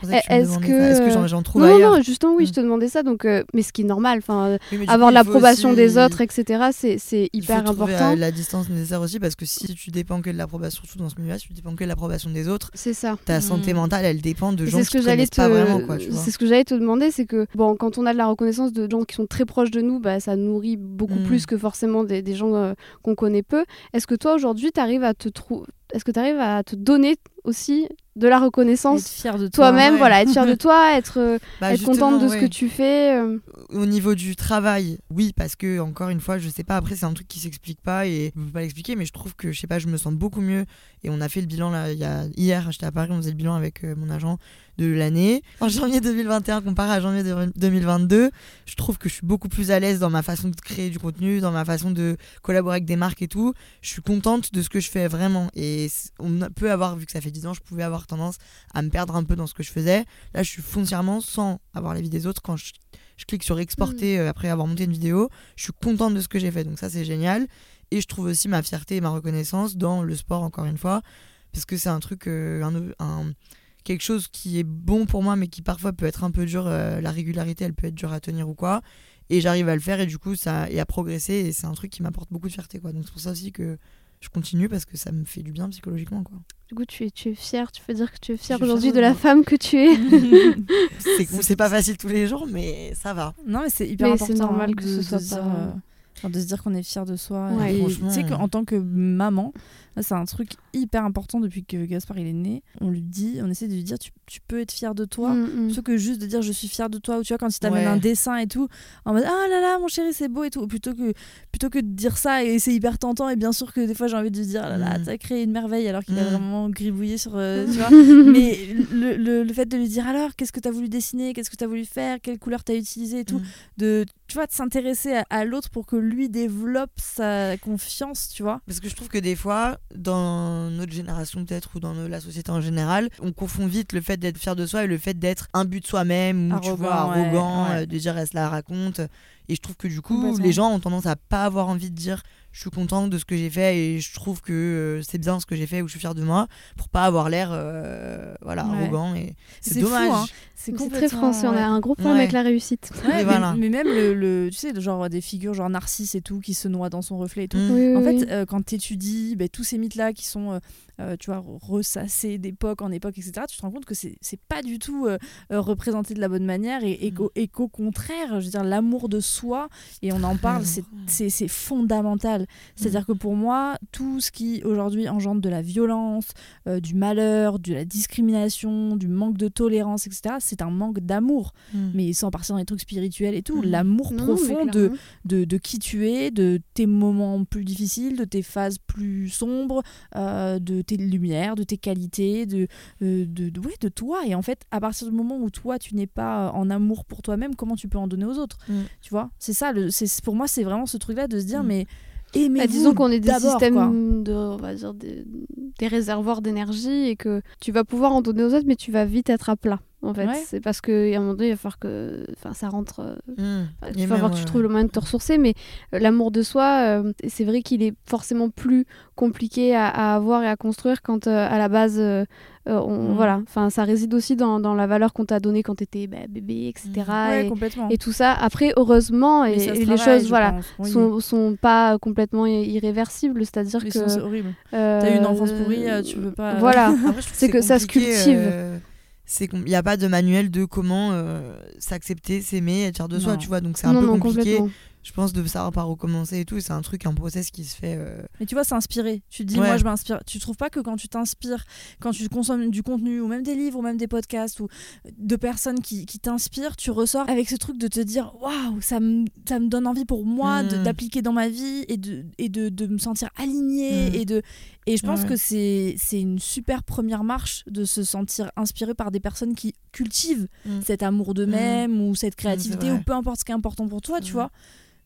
Speaker 3: Que me
Speaker 2: Est-ce que.
Speaker 3: Est-ce que j'en, trouve
Speaker 2: Non,
Speaker 3: ailleurs
Speaker 2: non, justement, oui,
Speaker 3: Mm.
Speaker 2: je te demandais ça. Donc, euh, mais ce qui est normal, enfin,
Speaker 3: Oui,
Speaker 2: avoir l'approbation
Speaker 3: aussi-
Speaker 2: des autres, etc. C'est c'est
Speaker 3: il faut
Speaker 2: hyper important.
Speaker 3: la distance nécessaire aussi parce que si tu dépends que de l'approbation, surtout dans ce milieu-là, si tu dépends que de l'approbation des autres,
Speaker 2: C'est ça.
Speaker 3: ta santé
Speaker 1: Mm.
Speaker 3: mentale, elle dépend de gens qui
Speaker 2: j'allais te, c'est ce que j'allais te demander, c'est que bon, quand on a de la reconnaissance de gens qui sont très proches de nous, bah, ça nourrit beaucoup
Speaker 3: Mm.
Speaker 2: plus que forcément des, des gens euh, qu'on connaît peu. Est-ce que toi aujourd'hui, tu arrives à te trou- est-ce que tu arrives à te donner aussi de la
Speaker 1: Être
Speaker 2: reconnaissance
Speaker 1: fier de toi.
Speaker 2: toi-même,
Speaker 3: ouais.
Speaker 2: voilà, être fier de toi, être, euh,
Speaker 3: Bah,
Speaker 2: être contente de ce que tu fais. euh.
Speaker 3: Au niveau du travail, oui, parce que encore une fois, je sais pas. Après, c'est un truc qui s'explique pas et je peux pas l'expliquer, mais je trouve que je sais pas, je me sens beaucoup mieux. Et on a fait le bilan là, il y a hier, j'étais à Paris, on faisait le bilan avec euh, mon agent de l'année. En janvier 2021 comparé à janvier de- 2022, je trouve que je suis beaucoup plus à l'aise dans ma façon de créer du contenu, dans ma façon de collaborer avec des marques et tout. Je suis contente de ce que je fais vraiment. Et on peut avoir, vu que ça fait 10 ans, je pouvais avoir tendance à me perdre un peu dans ce que je faisais. Là, je suis foncièrement sans avoir l'avis des autres quand je je clique sur exporter euh, après avoir monté une vidéo, je suis contente de ce que j'ai fait. Donc ça, c'est génial. Et je trouve aussi ma fierté et ma reconnaissance dans le sport, encore une fois, parce que c'est un truc, euh, un, un- quelque chose qui est bon pour moi, mais qui parfois peut être un peu dur. euh, la régularité, elle peut être dure à tenir ou quoi. Et j'arrive à le faire et du coup, ça et à progresser. Et c'est un truc qui m'apporte beaucoup de fierté, quoi. Donc c'est pour ça aussi que je continue parce que ça me fait du bien psychologiquement, quoi.
Speaker 2: Du coup, tu es, tu es fière, tu peux dire que tu es fière aujourd'hui de la
Speaker 3: moi.
Speaker 2: femme que tu es.
Speaker 3: C'est c'est pas facile tous les jours, mais ça va.
Speaker 1: Non, mais c'est hyper
Speaker 2: Mais
Speaker 1: important
Speaker 2: c'est normal
Speaker 1: hein,
Speaker 2: que
Speaker 1: de,
Speaker 2: ce soit pas-
Speaker 1: euh, enfin, de se dire qu'on est fier de soi.
Speaker 2: Ouais.
Speaker 1: Et
Speaker 3: Franchement,
Speaker 1: tu sais qu'en tant que maman, c'est un truc hyper important depuis que Gaspard il est né. On lui dit, on essaie de lui dire, tu, tu peux être fier de toi.
Speaker 2: Mm, mm.
Speaker 1: Plutôt que juste de dire je suis fier de toi ou tu vois quand il t'amène
Speaker 3: Ouais.
Speaker 1: un dessin et tout en mode ah là là mon chéri c'est beau et tout plutôt que plutôt que de dire ça et c'est hyper tentant et bien sûr que des fois j'ai envie de lui dire ah là là
Speaker 3: Mm.
Speaker 1: t'as créé une merveille alors qu'il a vraiment gribouillé sur euh, tu vois mais le, le, le fait de lui dire alors qu'est-ce que t'as voulu dessiner? Qu'est-ce que t'as voulu faire? Quelle couleur t'as utilisé et tout
Speaker 3: Mm.
Speaker 1: de tu vois de s'intéresser à, à l'autre pour que lui développe sa confiance tu vois
Speaker 3: Parce que je trouve que des fois, dans notre génération peut-être, ou dans la société en général, on confond vite le fait d'être fier de soi et le fait d'être un but de soi-même, ou tu vois,
Speaker 1: Arrogant, ouais,
Speaker 3: arrogant,
Speaker 1: ouais.
Speaker 3: euh, de dire elle se la raconte. Et je trouve que du coup, les gens ont tendance à pas avoir envie de dire je suis content de ce que j'ai fait et je trouve que euh, c'est bien ce que j'ai fait ou je suis fier de moi, pour pas avoir l'air euh, voilà,
Speaker 1: Ouais.
Speaker 3: arrogant. Et c'est dommage.
Speaker 1: hein.
Speaker 2: C'est
Speaker 1: complètement-
Speaker 2: très français, on a un gros problème
Speaker 3: Ouais.
Speaker 2: avec la réussite.
Speaker 1: Ouais, mais,
Speaker 3: voilà.
Speaker 1: mais même le, le- tu sais le genre des figures genre Narcisse et tout qui se noient dans son reflet et tout
Speaker 3: Mm.
Speaker 2: Oui,
Speaker 1: En
Speaker 2: oui.
Speaker 1: fait, euh, quand tu étudies tous ces mythes-là qui sont, euh, tu vois, ressassés d'époque en époque, etc., tu te rends compte que c'est c'est pas du tout euh, euh, représenté de la bonne manière et, et qu'au et qu'au contraire, je veux dire, l'amour de soi, et on en parle, c'est- c'est c'est fondamental. C'est-à-dire que pour moi, tout ce qui aujourd'hui engendre de la violence, euh, du malheur, de la discrimination, du manque de tolérance, etc., c'est un manque d'amour.
Speaker 3: Mm.
Speaker 1: Mais sans partir dans les trucs spirituels et tout,
Speaker 3: Mm.
Speaker 1: l'amour profond de, de, de qui tu es, de tes moments plus difficiles, de tes phases plus sombres, euh, de tes lumières, de tes qualités, de, euh, de, de, ouais, de toi. Et en fait, à partir du moment où toi, tu n'es pas en amour pour toi-même, comment tu peux en donner aux autres
Speaker 3: Mm.
Speaker 1: Tu vois? C'est ça, le, c'est, pour moi, c'est vraiment ce truc-là de se dire,
Speaker 3: Mm.
Speaker 1: mais
Speaker 2: Bah, disons qu'on est des systèmes
Speaker 1: quoi.
Speaker 2: de, on va dire des, des réservoirs d'énergie et que tu vas pouvoir en donner aux autres, mais tu vas vite être à plat. En fait,
Speaker 1: Ouais.
Speaker 2: c'est parce que à un moment donné, il va falloir que, enfin, ça rentre. euh,
Speaker 3: Mmh.
Speaker 2: il va falloir que tu trouves le moyen de te ressourcer, mais euh, l'amour de soi, euh, c'est vrai qu'il est forcément plus compliqué à, à avoir et à construire quand à la base, euh, euh, on,
Speaker 1: Mm.
Speaker 2: voilà, enfin, ça réside aussi dans, dans la valeur qu'on t'a donnée quand t'étais bah, bébé, etc.
Speaker 1: Ouais,
Speaker 2: et,
Speaker 1: complètement.
Speaker 2: et tout ça. Après, heureusement, et,
Speaker 1: Mais
Speaker 2: et les
Speaker 1: travaille,
Speaker 2: choses, voilà,
Speaker 1: pense.
Speaker 2: Sont, sont pas complètement irréversibles, c'est-à-dire
Speaker 1: Mais
Speaker 2: que
Speaker 1: sinon, c'est horrible.
Speaker 2: euh,
Speaker 1: T'as eu une enfance pourrie, tu veux pas.
Speaker 2: Voilà. C'est que ça se cultive.
Speaker 3: C'est qu'il n'y a pas de manuel de comment euh, s'accepter, s'aimer, être fier de soi,
Speaker 1: Non.
Speaker 3: tu vois. Donc c'est un
Speaker 2: non,
Speaker 3: peu
Speaker 2: non,
Speaker 3: compliqué. Je pense de savoir par où commencer et tout. C'est un truc, un process qui se fait. euh,
Speaker 1: Mais tu vois, c'est inspiré. Tu te dis,
Speaker 3: Ouais.
Speaker 1: moi, je m'inspire. Tu trouves pas que quand tu t'inspires, quand tu consommes du contenu, ou même des livres, ou même des podcasts, ou de personnes qui, qui t'inspirent, tu ressors avec ce truc de te dire, waouh, ça me, ça me donne envie pour moi de-
Speaker 3: Mm.
Speaker 1: d'appliquer dans ma vie et de, et de, de me sentir alignée.
Speaker 3: Mm.
Speaker 1: Et, de, et je pense
Speaker 3: Ouais.
Speaker 1: que c'est une super première marche de se sentir inspiré par des personnes qui cultivent
Speaker 3: Mm.
Speaker 1: cet amour d'eux-mêmes ou cette créativité,
Speaker 3: vrai.
Speaker 1: ou peu importe ce qui est important pour toi, tu vois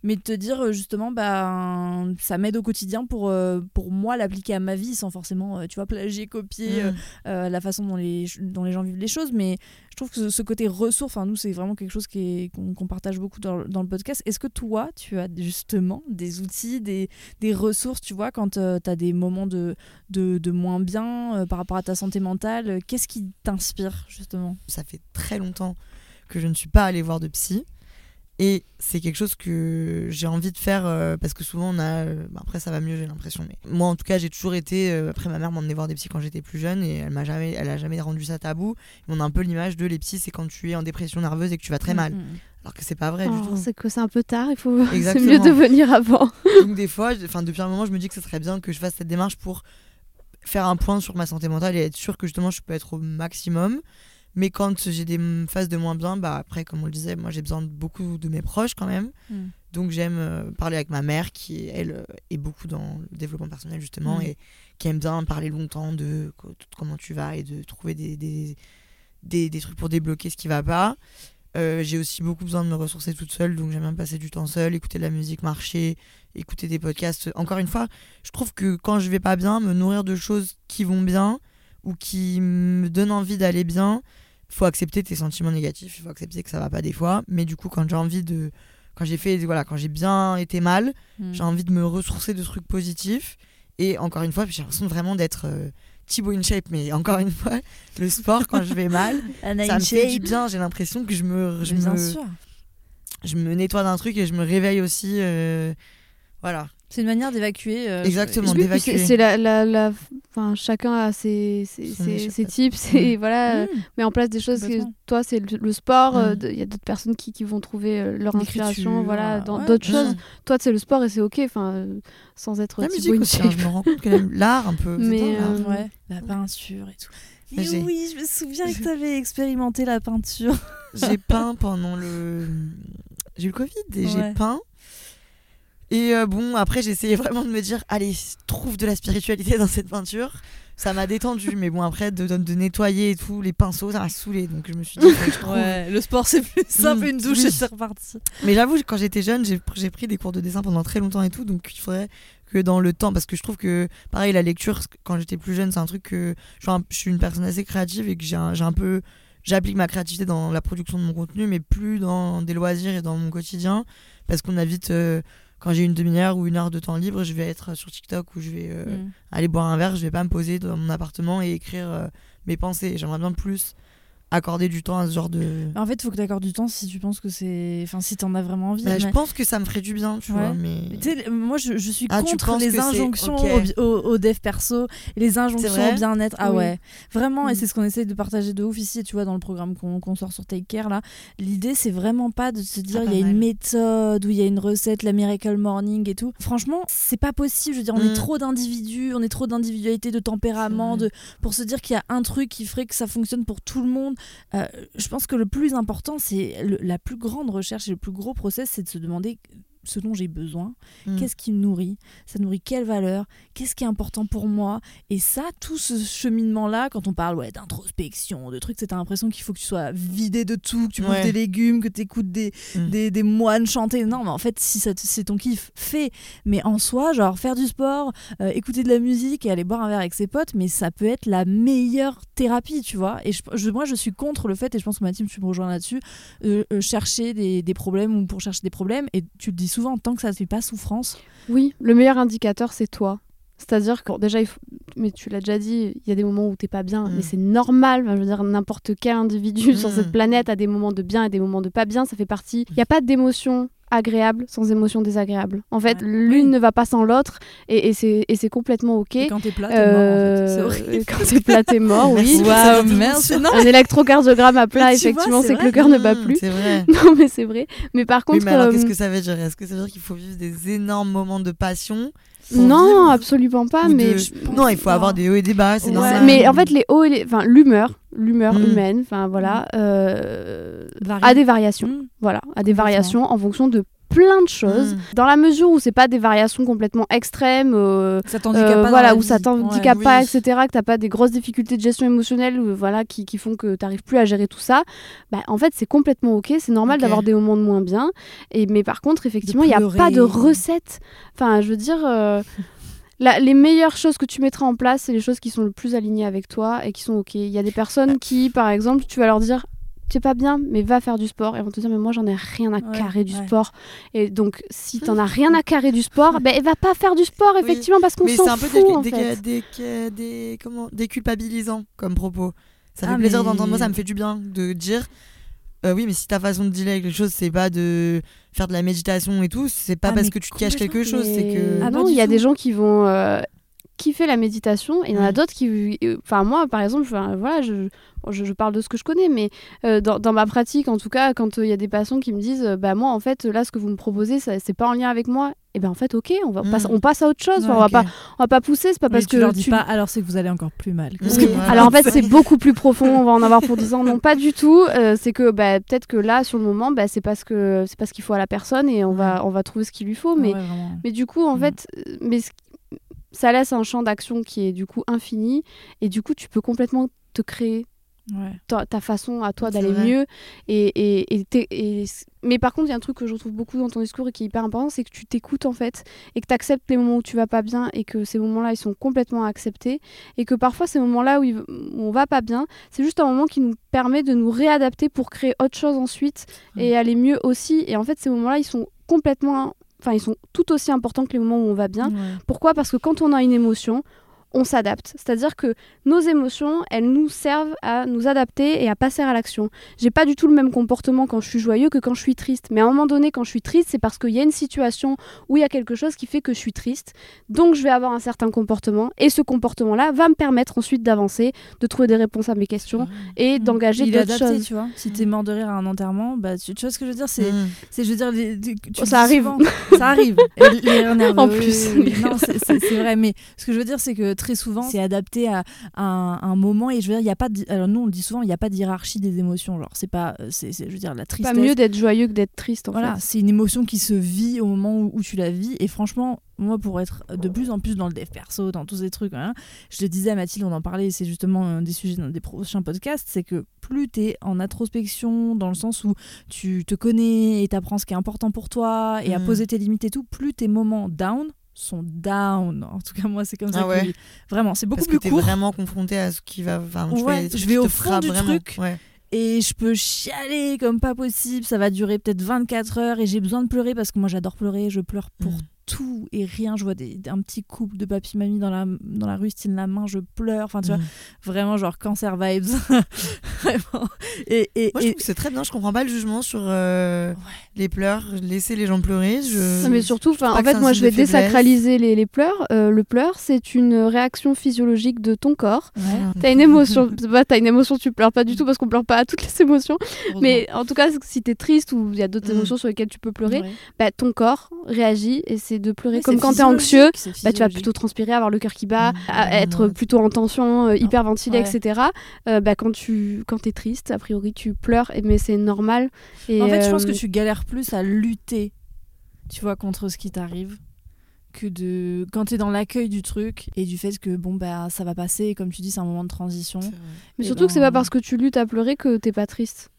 Speaker 1: mais de te dire euh, justement bah ça m'aide au quotidien pour euh, pour moi l'appliquer à ma vie sans forcément euh, tu vois plagier copier euh,
Speaker 3: Mm.
Speaker 1: euh, la façon dont les dont les gens vivent les choses mais je trouve que ce, ce côté ressource enfin nous c'est vraiment quelque chose qu'on partage beaucoup dans, dans le podcast est-ce que toi tu as justement des outils des, des ressources tu vois quand tu as des moments de, de, de moins bien euh, par rapport à ta santé mentale euh, qu'est-ce qui t'inspire justement?
Speaker 3: Ça fait très longtemps que je ne suis pas allée voir de psy. Et c'est quelque chose que j'ai envie de faire euh, parce que souvent on a. euh, bah, après, ça va mieux, j'ai l'impression. Mais moi, en tout cas, j'ai toujours été. euh, après, ma mère m'emmenait voir des psys quand j'étais plus jeune et elle m'a jamais, elle a jamais rendu ça tabou. Et on a un peu l'image de les psys, c'est quand tu es en dépression nerveuse et que tu vas très mal.
Speaker 1: Mm, mm.
Speaker 3: Alors que c'est pas vrai
Speaker 2: Oh,
Speaker 3: du tout.
Speaker 2: c'est que c'est un peu tard, il faut. c'est mieux de venir avant.
Speaker 3: Donc des fois, enfin depuis un moment, je me dis que ce serait bien que je fasse cette démarche pour faire un point sur ma santé mentale et être sûr que justement je peux être au maximum. Mais quand j'ai des phases de moins bien, bah après, comme on le disait, moi j'ai besoin de beaucoup de mes proches quand même.
Speaker 1: Mm.
Speaker 3: Donc j'aime euh, parler avec ma mère qui, elle, euh, est beaucoup dans le développement personnel justement
Speaker 1: Mm.
Speaker 3: et qui aime bien parler longtemps de co- comment tu vas et de trouver des, des, des, des trucs pour débloquer ce qui va pas. Euh, j'ai aussi beaucoup besoin de me ressourcer toute seule, donc j'aime bien passer du temps seule, écouter de la musique, marcher, écouter des podcasts. Encore une fois, je trouve que quand je vais pas bien, me nourrir de choses qui vont bien ou qui me donnent envie d'aller bien, faut accepter tes sentiments négatifs, il faut accepter que ça va pas des fois. Mais du coup, quand j'ai envie de, quand j'ai fait, voilà, quand j'ai bien été mal,
Speaker 1: Mm.
Speaker 3: j'ai envie de me ressourcer de trucs positifs. Et encore une fois, j'ai l'impression vraiment d'être euh, Thibaut in shape, mais encore une fois, le sport quand je vais mal, ça me fait
Speaker 1: Inchey.
Speaker 3: du bien. J'ai l'impression que je me, je me,
Speaker 1: sûr
Speaker 3: je me nettoie d'un truc et je me réveille aussi. euh, voilà.
Speaker 1: C'est une manière d'évacuer. euh,
Speaker 3: Exactement, d'évacuer.
Speaker 2: c'est c'est la, la, la- enfin, chacun a ses, ses,
Speaker 3: Son
Speaker 2: ses,
Speaker 3: échappatoire.
Speaker 2: ses tips et voilà, euh,
Speaker 1: Mm.
Speaker 2: met en place des choses. que- toi, c'est le, le sport. euh,
Speaker 3: Mm.
Speaker 2: Il y a d'autres personnes qui, qui vont trouver leur inspiration, voilà, dans
Speaker 1: ouais.
Speaker 2: d'autres
Speaker 3: Mm.
Speaker 2: choses. Toi, c'est le sport et c'est ok, enfin, euh, sans être
Speaker 3: La musique aussi, hein, je me rends compte que même l'art un peu.
Speaker 2: Mais, euh,
Speaker 1: Ouais, la peinture et tout. Mais oui, je me souviens que tu avais expérimenté la peinture.
Speaker 3: J'ai peint pendant le. J'ai eu le Covid et j'ai peint. Et euh, bon, après, j'ai essayé vraiment de me dire allez, trouve de la spiritualité dans cette peinture. Ça m'a détendu, mais bon, après, de, de, de nettoyer et tout, les pinceaux, ça m'a saoulé. Donc je me suis dit je trouve.
Speaker 1: le sport c'est plus simple,
Speaker 3: Mm,
Speaker 1: une douche
Speaker 3: oui.
Speaker 1: et c'est reparti.
Speaker 3: Mais j'avoue, quand j'étais jeune, j'ai pris des cours de dessin pendant très longtemps et tout, donc il faudrait que dans le temps, parce que je trouve que, pareil, la lecture, quand j'étais plus jeune, c'est un truc que je suis, une personne assez créative et que j'ai un, j'ai un peu, j'applique ma créativité dans la production de mon contenu, mais plus dans des loisirs et dans mon quotidien, parce qu'on a vite, euh, quand j'ai une demi-heure ou une heure de temps libre, je vais être sur TikTok ou je vais euh,
Speaker 1: Mm.
Speaker 3: aller boire un verre, je vais pas me poser dans mon appartement et écrire euh, mes pensées. J'aimerais bien plus accorder du temps à ce genre de.
Speaker 1: En fait, il faut que tu accordes du temps si tu penses que c'est. Enfin, si t'en as vraiment envie.
Speaker 3: Bah, Je pense que ça me ferait du bien, tu
Speaker 1: Ouais.
Speaker 3: vois, mais.
Speaker 1: Moi je, je suis
Speaker 3: Ah,
Speaker 1: contre les injonctions
Speaker 3: ok.
Speaker 1: au, au, au dev perso les injonctions au bien-être. Ah
Speaker 2: Oui.
Speaker 1: ouais, vraiment, et
Speaker 2: Mm.
Speaker 1: c'est ce qu'on essaie de partager de ouf ici, tu vois, dans le programme qu'on sort sur Take Care là. L'idée, c'est vraiment pas de se dire
Speaker 3: Ah,
Speaker 1: il y a une méthode ou il y a une recette, la Miracle Morning et tout. Franchement, c'est pas possible. Je veux dire, on est
Speaker 3: Mm.
Speaker 1: trop d'individus, on est trop d'individualité, de tempérament, de, pour se dire qu'il y a un truc qui ferait que ça fonctionne pour tout le monde. Euh, je pense que le plus important, c'est la plus grande recherche et le plus gros process, c'est de se demander ce dont j'ai besoin,
Speaker 3: Mm.
Speaker 1: qu'est-ce qui me nourrit, ça nourrit quelle valeur, qu'est-ce qui est important pour moi? Et ça, tout ce cheminement-là, quand on parle ouais, d'introspection, de trucs, c'est t'as l'impression qu'il faut que tu sois vidé de tout, que tu manges
Speaker 3: Ouais.
Speaker 1: des légumes, que tu écoutes des,
Speaker 3: Mm.
Speaker 1: des, des moines chanter. Non, mais en fait, si c'est ton kiff, fais. Mais en soi, genre faire du sport, euh, écouter de la musique et aller boire un verre avec ses potes, mais ça peut être la meilleure thérapie, tu vois. Et je, je- moi, je suis contre le fait, et je pense que ma team, tu me rejoins là-dessus, euh, euh, chercher des, des problèmes ou pour chercher des problèmes. Et tu le dis souvent, tant que ça ne fait pas souffrance.
Speaker 2: Oui, le meilleur indicateur, c'est toi. C'est-à-dire que déjà, il faut... mais tu l'as déjà dit, il y a des moments où t'es pas bien,
Speaker 3: Mm.
Speaker 2: mais c'est normal. Enfin, je veux dire, n'importe quel individu sur
Speaker 3: Mm.
Speaker 2: cette planète a des moments de bien et des moments de pas bien. Ça fait partie. Il n'y a pas d'émotion agréable sans émotion désagréable. En fait,
Speaker 1: Ouais.
Speaker 2: l'une
Speaker 1: Oui.
Speaker 2: ne va pas sans l'autre et, et c'est et c'est complètement ok.
Speaker 1: Et quand t'es plat, t'es mort, en fait.
Speaker 2: Euh,
Speaker 1: horrible.
Speaker 2: Quand t'es plat, t'es mort, oui.
Speaker 3: Merci. C'est
Speaker 1: non.
Speaker 2: Un électrocardiogramme à plat, effectivement,
Speaker 1: c'est
Speaker 2: que le cœur ne bat plus.
Speaker 3: C'est vrai.
Speaker 2: Non, mais c'est vrai. Mais par
Speaker 3: Oui,
Speaker 2: contre,
Speaker 3: mais alors
Speaker 2: euh,
Speaker 3: qu'est-ce que ça veut dire? Est-ce que ça veut dire qu'il faut vivre des énormes moments de passion
Speaker 2: non, absolument pas. Mais
Speaker 3: de-
Speaker 2: je pense
Speaker 3: non, il faut
Speaker 2: pas.
Speaker 3: avoir des hauts et des bas, c'est
Speaker 1: Ouais.
Speaker 2: Mais en fait, les hauts et les... Enfin, l'humeur, l'humeur
Speaker 3: Mm.
Speaker 2: humaine, enfin voilà, euh, a des variations.
Speaker 1: Mm.
Speaker 2: Voilà, a des variations en fonction de plein de choses.
Speaker 3: Mm.
Speaker 2: Dans la mesure où c'est pas des variations complètement extrêmes, euh,
Speaker 1: Ça
Speaker 2: euh,
Speaker 1: pas
Speaker 2: voilà, où ça t'handicape
Speaker 3: Ouais.
Speaker 2: pas,
Speaker 3: Oui.
Speaker 2: etc., que t'as pas des grosses difficultés de gestion émotionnelle, euh, voilà, qui, qui font que t'arrives plus à gérer tout ça. Bah, en fait, c'est complètement ok. C'est normal d'avoir des moments de moins bien. Et mais par contre, effectivement, il n'y a pas de recette. Enfin, je veux dire. euh, la- les meilleures choses que tu mettras en place, c'est les choses qui sont le plus alignées avec toi et qui sont OK. Il y a des personnes qui, par exemple, tu vas leur dire tu es pas bien, mais va faire du sport. Et vont te dire, mais moi, j'en ai rien à
Speaker 1: Ouais,
Speaker 2: carrer du
Speaker 1: ouais.
Speaker 2: sport. Et donc, si t'en as rien à carrer du sport, ben, va pas faire du sport,
Speaker 3: Oui,
Speaker 2: effectivement, parce qu'on
Speaker 3: Mais
Speaker 2: s'en
Speaker 3: c'est un peu
Speaker 2: fout,
Speaker 3: des, des, des, des- des- comment, déculpabilisant comme propos. Ça fait
Speaker 1: Ah,
Speaker 3: plaisir
Speaker 1: mais-
Speaker 3: d'entendre. Moi, ça me fait du bien de dire. euh, oui, mais si ta façon de dealer avec les choses, c'est pas de faire de la méditation et tout, c'est pas
Speaker 1: Ah,
Speaker 3: parce
Speaker 1: mais
Speaker 3: que tu te caches quelque chose, c'est
Speaker 2: Mais-
Speaker 3: que.
Speaker 1: pas
Speaker 2: Ah non, il y a
Speaker 1: tout.
Speaker 2: des gens qui vont euh, kiffer la méditation et il y en a d'autres qui. euh, Enfin, moi, par exemple, enfin, voilà, je, bon, je, je parle de ce que je connais, mais euh, dans, dans ma pratique, en tout cas, quand euh, il y a des patients qui me disent euh, Bah, moi, en fait, là, ce que vous me proposez, ça- c'est pas en lien avec moi, et ben en fait, ok, on, va
Speaker 3: Mm.
Speaker 2: passe, on passe à autre chose. Enfin, on, va pas, on va pas pousser, c'est pas
Speaker 1: Mais
Speaker 2: parce
Speaker 1: tu
Speaker 2: que.
Speaker 1: leur dis
Speaker 2: tu-
Speaker 1: pas, alors c'est que vous allez encore plus mal.
Speaker 3: Oui,
Speaker 1: que-.
Speaker 2: Alors en fait c'est beaucoup plus profond, on va en avoir pour 10 ans. Non pas du tout, euh, c'est que bah, peut-être que là sur le moment bah, c'est parce que c'est parce qu'il faut à la personne et on va, on va trouver ce qu'il lui faut. Mais,
Speaker 1: ouais,
Speaker 2: mais du coup en
Speaker 1: Mm.
Speaker 2: fait euh, mais ça laisse un champ d'action qui est du coup infini et du coup tu peux complètement te créer
Speaker 1: Ouais.
Speaker 2: ta, ta façon à toi d'aller mieux. Et, et, et mais par contre, il y a un truc que je retrouve beaucoup dans ton discours et qui est hyper important, c'est que tu t'écoutes en fait et que tu acceptes les moments où tu vas pas bien et que ces moments-là, ils sont complètement acceptés et que parfois, ces moments-là où, il- où on va pas bien, c'est juste un moment qui nous permet de nous réadapter pour créer autre chose ensuite et aller mieux aussi. Et en fait, ces moments-là, ils sont complètement... Enfin, ils sont tout aussi importants que les moments où on va bien.
Speaker 1: Ouais.
Speaker 2: Pourquoi? Parce que quand on a une émotion, on s'adapte. C'est-à-dire que nos émotions, elles nous servent à nous adapter et à passer à l'action. J'ai pas du tout le même comportement quand je suis joyeux que quand je suis triste. Mais à un moment donné, quand je suis triste, c'est parce qu'il y a une situation où il y a quelque chose qui fait que je suis triste. Donc je vais avoir un certain comportement. Et ce comportement-là va me permettre ensuite d'avancer, de trouver des réponses à mes questions et
Speaker 1: Mm.
Speaker 2: d'engager d'autres
Speaker 1: adapté,
Speaker 2: choses.
Speaker 1: tu vois. Si t'es mort de rire à un enterrement, bah tu, tu vois ce que je veux dire, c'est
Speaker 3: Mm.
Speaker 1: c'est je veux dire les- les- tu
Speaker 2: Oh,
Speaker 1: le
Speaker 2: ça
Speaker 1: dis
Speaker 2: arrive.
Speaker 1: ça arrive. Et les rires nerveux,
Speaker 2: En plus,
Speaker 1: oui, oui.
Speaker 2: les
Speaker 1: non, c'est vrai mais ce que je veux dire c'est que très souvent c'est adapté à, à un, un moment et je veux dire il y a pas de, alors nous on le dit souvent il y a pas d'hierarchie des émotions genre c'est pas c'est c'est- je veux dire la tristesse
Speaker 2: Pas mieux d'être joyeux que d'être triste en
Speaker 1: voilà,
Speaker 2: fait.
Speaker 1: c'est une émotion qui se vit au moment où, où tu la vis. Et franchement, moi, pour être de plus en plus dans le dev perso, dans tous ces trucs, hein, je le disais à Mathilde, on en parlait, c'est justement un des sujets dans des prochains podcasts, c'est que plus tu es en introspection, dans le sens où tu te connais et t'apprends ce qui est important pour toi et à
Speaker 3: Mm.
Speaker 1: poser tes limites et tout, plus tes moments down sont down. En tout cas, moi, c'est comme ça
Speaker 3: Ah ouais.
Speaker 1: que Vraiment, c'est beaucoup
Speaker 3: Parce que
Speaker 1: plus
Speaker 3: t'es
Speaker 1: court.
Speaker 3: vraiment confronté à ce qui va. Enfin,
Speaker 1: Ouais, je vais au fond du
Speaker 3: vraiment.
Speaker 1: truc.
Speaker 3: Ouais.
Speaker 1: et je peux chialer comme pas possible. Ça va durer peut-être 24 heures et j'ai besoin de pleurer parce que moi j'adore pleurer. Je pleure pour
Speaker 3: Mm.
Speaker 1: Tout et rien. Je vois des, un petit couple de papy mamie dans la, dans la rue, style la main, je pleure. Enfin, tu vois,
Speaker 3: Mm.
Speaker 1: vraiment genre cancer vibes. vraiment. Et, et,
Speaker 3: Moi, je
Speaker 1: et-
Speaker 3: trouve que c'est très bien. Je comprends pas le jugement sur euh, les pleurs. Laisser les gens pleurer. Je...
Speaker 2: Non, mais surtout, en fait, moi, je vais désacraliser les, les pleurs. Euh, le pleur, c'est une réaction physiologique de ton corps.
Speaker 1: Ouais,
Speaker 2: T'as une émotion, pas, t'as une émotion, tu pleures pas du tout parce qu'on pleure pas à toutes les émotions. Mais en tout cas, si t'es triste ou il y a d'autres
Speaker 3: Mm.
Speaker 2: émotions sur lesquelles tu peux pleurer,
Speaker 1: ouais.
Speaker 2: bah, ton corps réagit et c'est de pleurer. Comme quand t'es anxieux, bah, tu vas plutôt transpirer, avoir le cœur qui bat,
Speaker 3: Mm.
Speaker 2: à- être plutôt en tension, euh, hyperventilé,
Speaker 1: Ouais.
Speaker 2: etc. Euh, bah, quand tu quand t'es triste, a priori, tu pleures, mais c'est normal. Et,
Speaker 1: En fait, je pense que
Speaker 2: euh,
Speaker 1: tu galères plus à lutter tu vois, contre ce qui t'arrive que de quand t'es dans l'accueil du truc et du fait que bon bah ça va passer et comme tu dis c'est un moment de transition.
Speaker 2: Mais
Speaker 1: Eh
Speaker 2: surtout que c'est
Speaker 1: ben-
Speaker 2: pas parce que tu luttes à pleurer que t'es pas triste.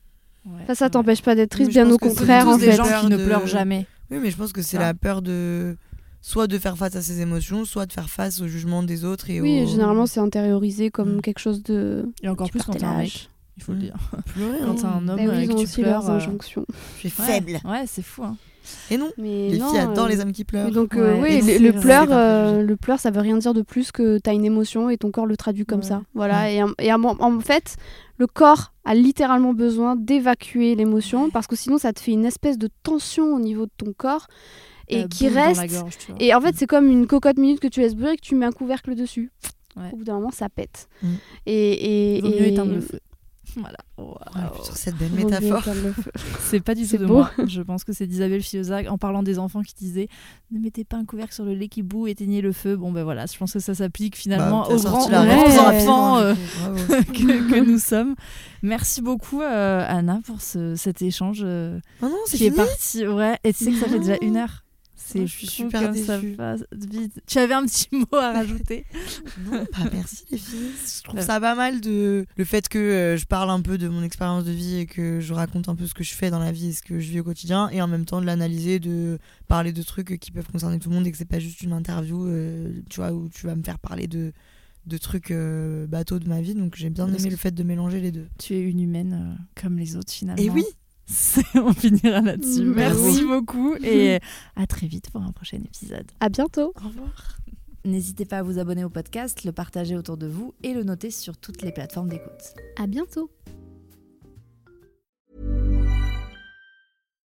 Speaker 1: Ouais,
Speaker 2: Ça, ça
Speaker 1: ouais.
Speaker 2: t'empêche pas d'être triste,
Speaker 3: Mais
Speaker 2: bien au
Speaker 3: que c'est
Speaker 2: contraire en
Speaker 1: des
Speaker 2: fait.
Speaker 1: gens qui ne pleurent jamais
Speaker 3: Oui, mais je pense que c'est la peur de soit de faire face à ses émotions, soit de faire face au jugement des autres et
Speaker 2: Oui,
Speaker 3: au...
Speaker 2: généralement c'est intériorisé comme
Speaker 3: Mm.
Speaker 2: quelque chose de.
Speaker 1: et encore plus quand t'es un mec il faut le
Speaker 3: Mm.
Speaker 1: dire
Speaker 3: pleurer.
Speaker 1: quand t'es un homme
Speaker 2: Bah oui, ils
Speaker 1: que tu
Speaker 2: aussi
Speaker 1: pleures
Speaker 2: leurs
Speaker 1: euh,
Speaker 2: injonctions.
Speaker 3: Je suis
Speaker 1: ouais.
Speaker 3: faible.
Speaker 1: ouais c'est fou hein.
Speaker 3: Et non,
Speaker 2: Mais
Speaker 3: les
Speaker 2: non,
Speaker 3: filles adorent
Speaker 2: euh,
Speaker 3: les hommes qui pleurent.
Speaker 2: Et donc, euh,
Speaker 1: Ouais,
Speaker 2: oui, le, le pleur, euh, le pleur, ça veut rien dire de plus que t'as une émotion et ton corps le traduit comme
Speaker 1: Ouais.
Speaker 2: ça. Voilà.
Speaker 3: Ouais.
Speaker 2: Et, en- et en, en fait, le corps a littéralement besoin d'évacuer l'émotion parce que sinon, ça te fait une espèce de tension au niveau de ton corps et qui reste.
Speaker 1: gorge.
Speaker 2: Et en fait, c'est comme une cocotte minute que tu laisses brûler et que tu mets un couvercle dessus.
Speaker 1: Ouais.
Speaker 2: Au bout d'un moment, ça pète.
Speaker 3: Mm.
Speaker 2: Et,
Speaker 1: mieux éteindre le feu voilà
Speaker 3: sur cette belle métaphore.
Speaker 1: C'est pas du tout de
Speaker 2: beau.
Speaker 1: moi. Je pense que c'est d'Isabelle Fillosa en parlant des enfants qui disait ne mettez pas un couvercle sur le lait qui bout, éteignez le feu. Bon ben voilà, je pense que ça s'applique finalement
Speaker 3: Bah,
Speaker 1: aux grands, grands
Speaker 2: référence,
Speaker 1: enfants
Speaker 3: hein,
Speaker 1: euh, que, que nous sommes. Merci beaucoup euh, Anna pour ce- cet échange euh,
Speaker 3: Oh non, c'est
Speaker 1: qui est
Speaker 3: fini
Speaker 1: parti. Ouais, et tu sais que ça fait déjà une heure. C'est
Speaker 3: je suis super déçue.
Speaker 1: vite. Tu avais un petit mot à rajouter?
Speaker 3: Non, bah merci les filles. Je trouve
Speaker 1: Ouais.
Speaker 3: ça pas mal de le fait que euh, je parle un peu de mon expérience de vie et que je raconte un peu ce que je fais dans la vie et ce que je vis au quotidien et en même temps de l'analyser, de parler de trucs qui peuvent concerner tout le monde et que c'est pas juste une interview, euh, tu vois, où tu vas me faire parler de de trucs euh, bateaux de ma vie. Donc j'ai bien aimé le fait de mélanger les deux.
Speaker 1: Tu es une humaine euh, comme les autres finalement.
Speaker 3: Et oui,
Speaker 1: On finira là-dessus. Merci. Beaucoup et à très vite pour un prochain épisode.
Speaker 2: À bientôt.
Speaker 1: Au revoir. N'hésitez pas à vous abonner au podcast, le partager autour de vous et le noter sur toutes les plateformes d'écoute.
Speaker 2: À bientôt.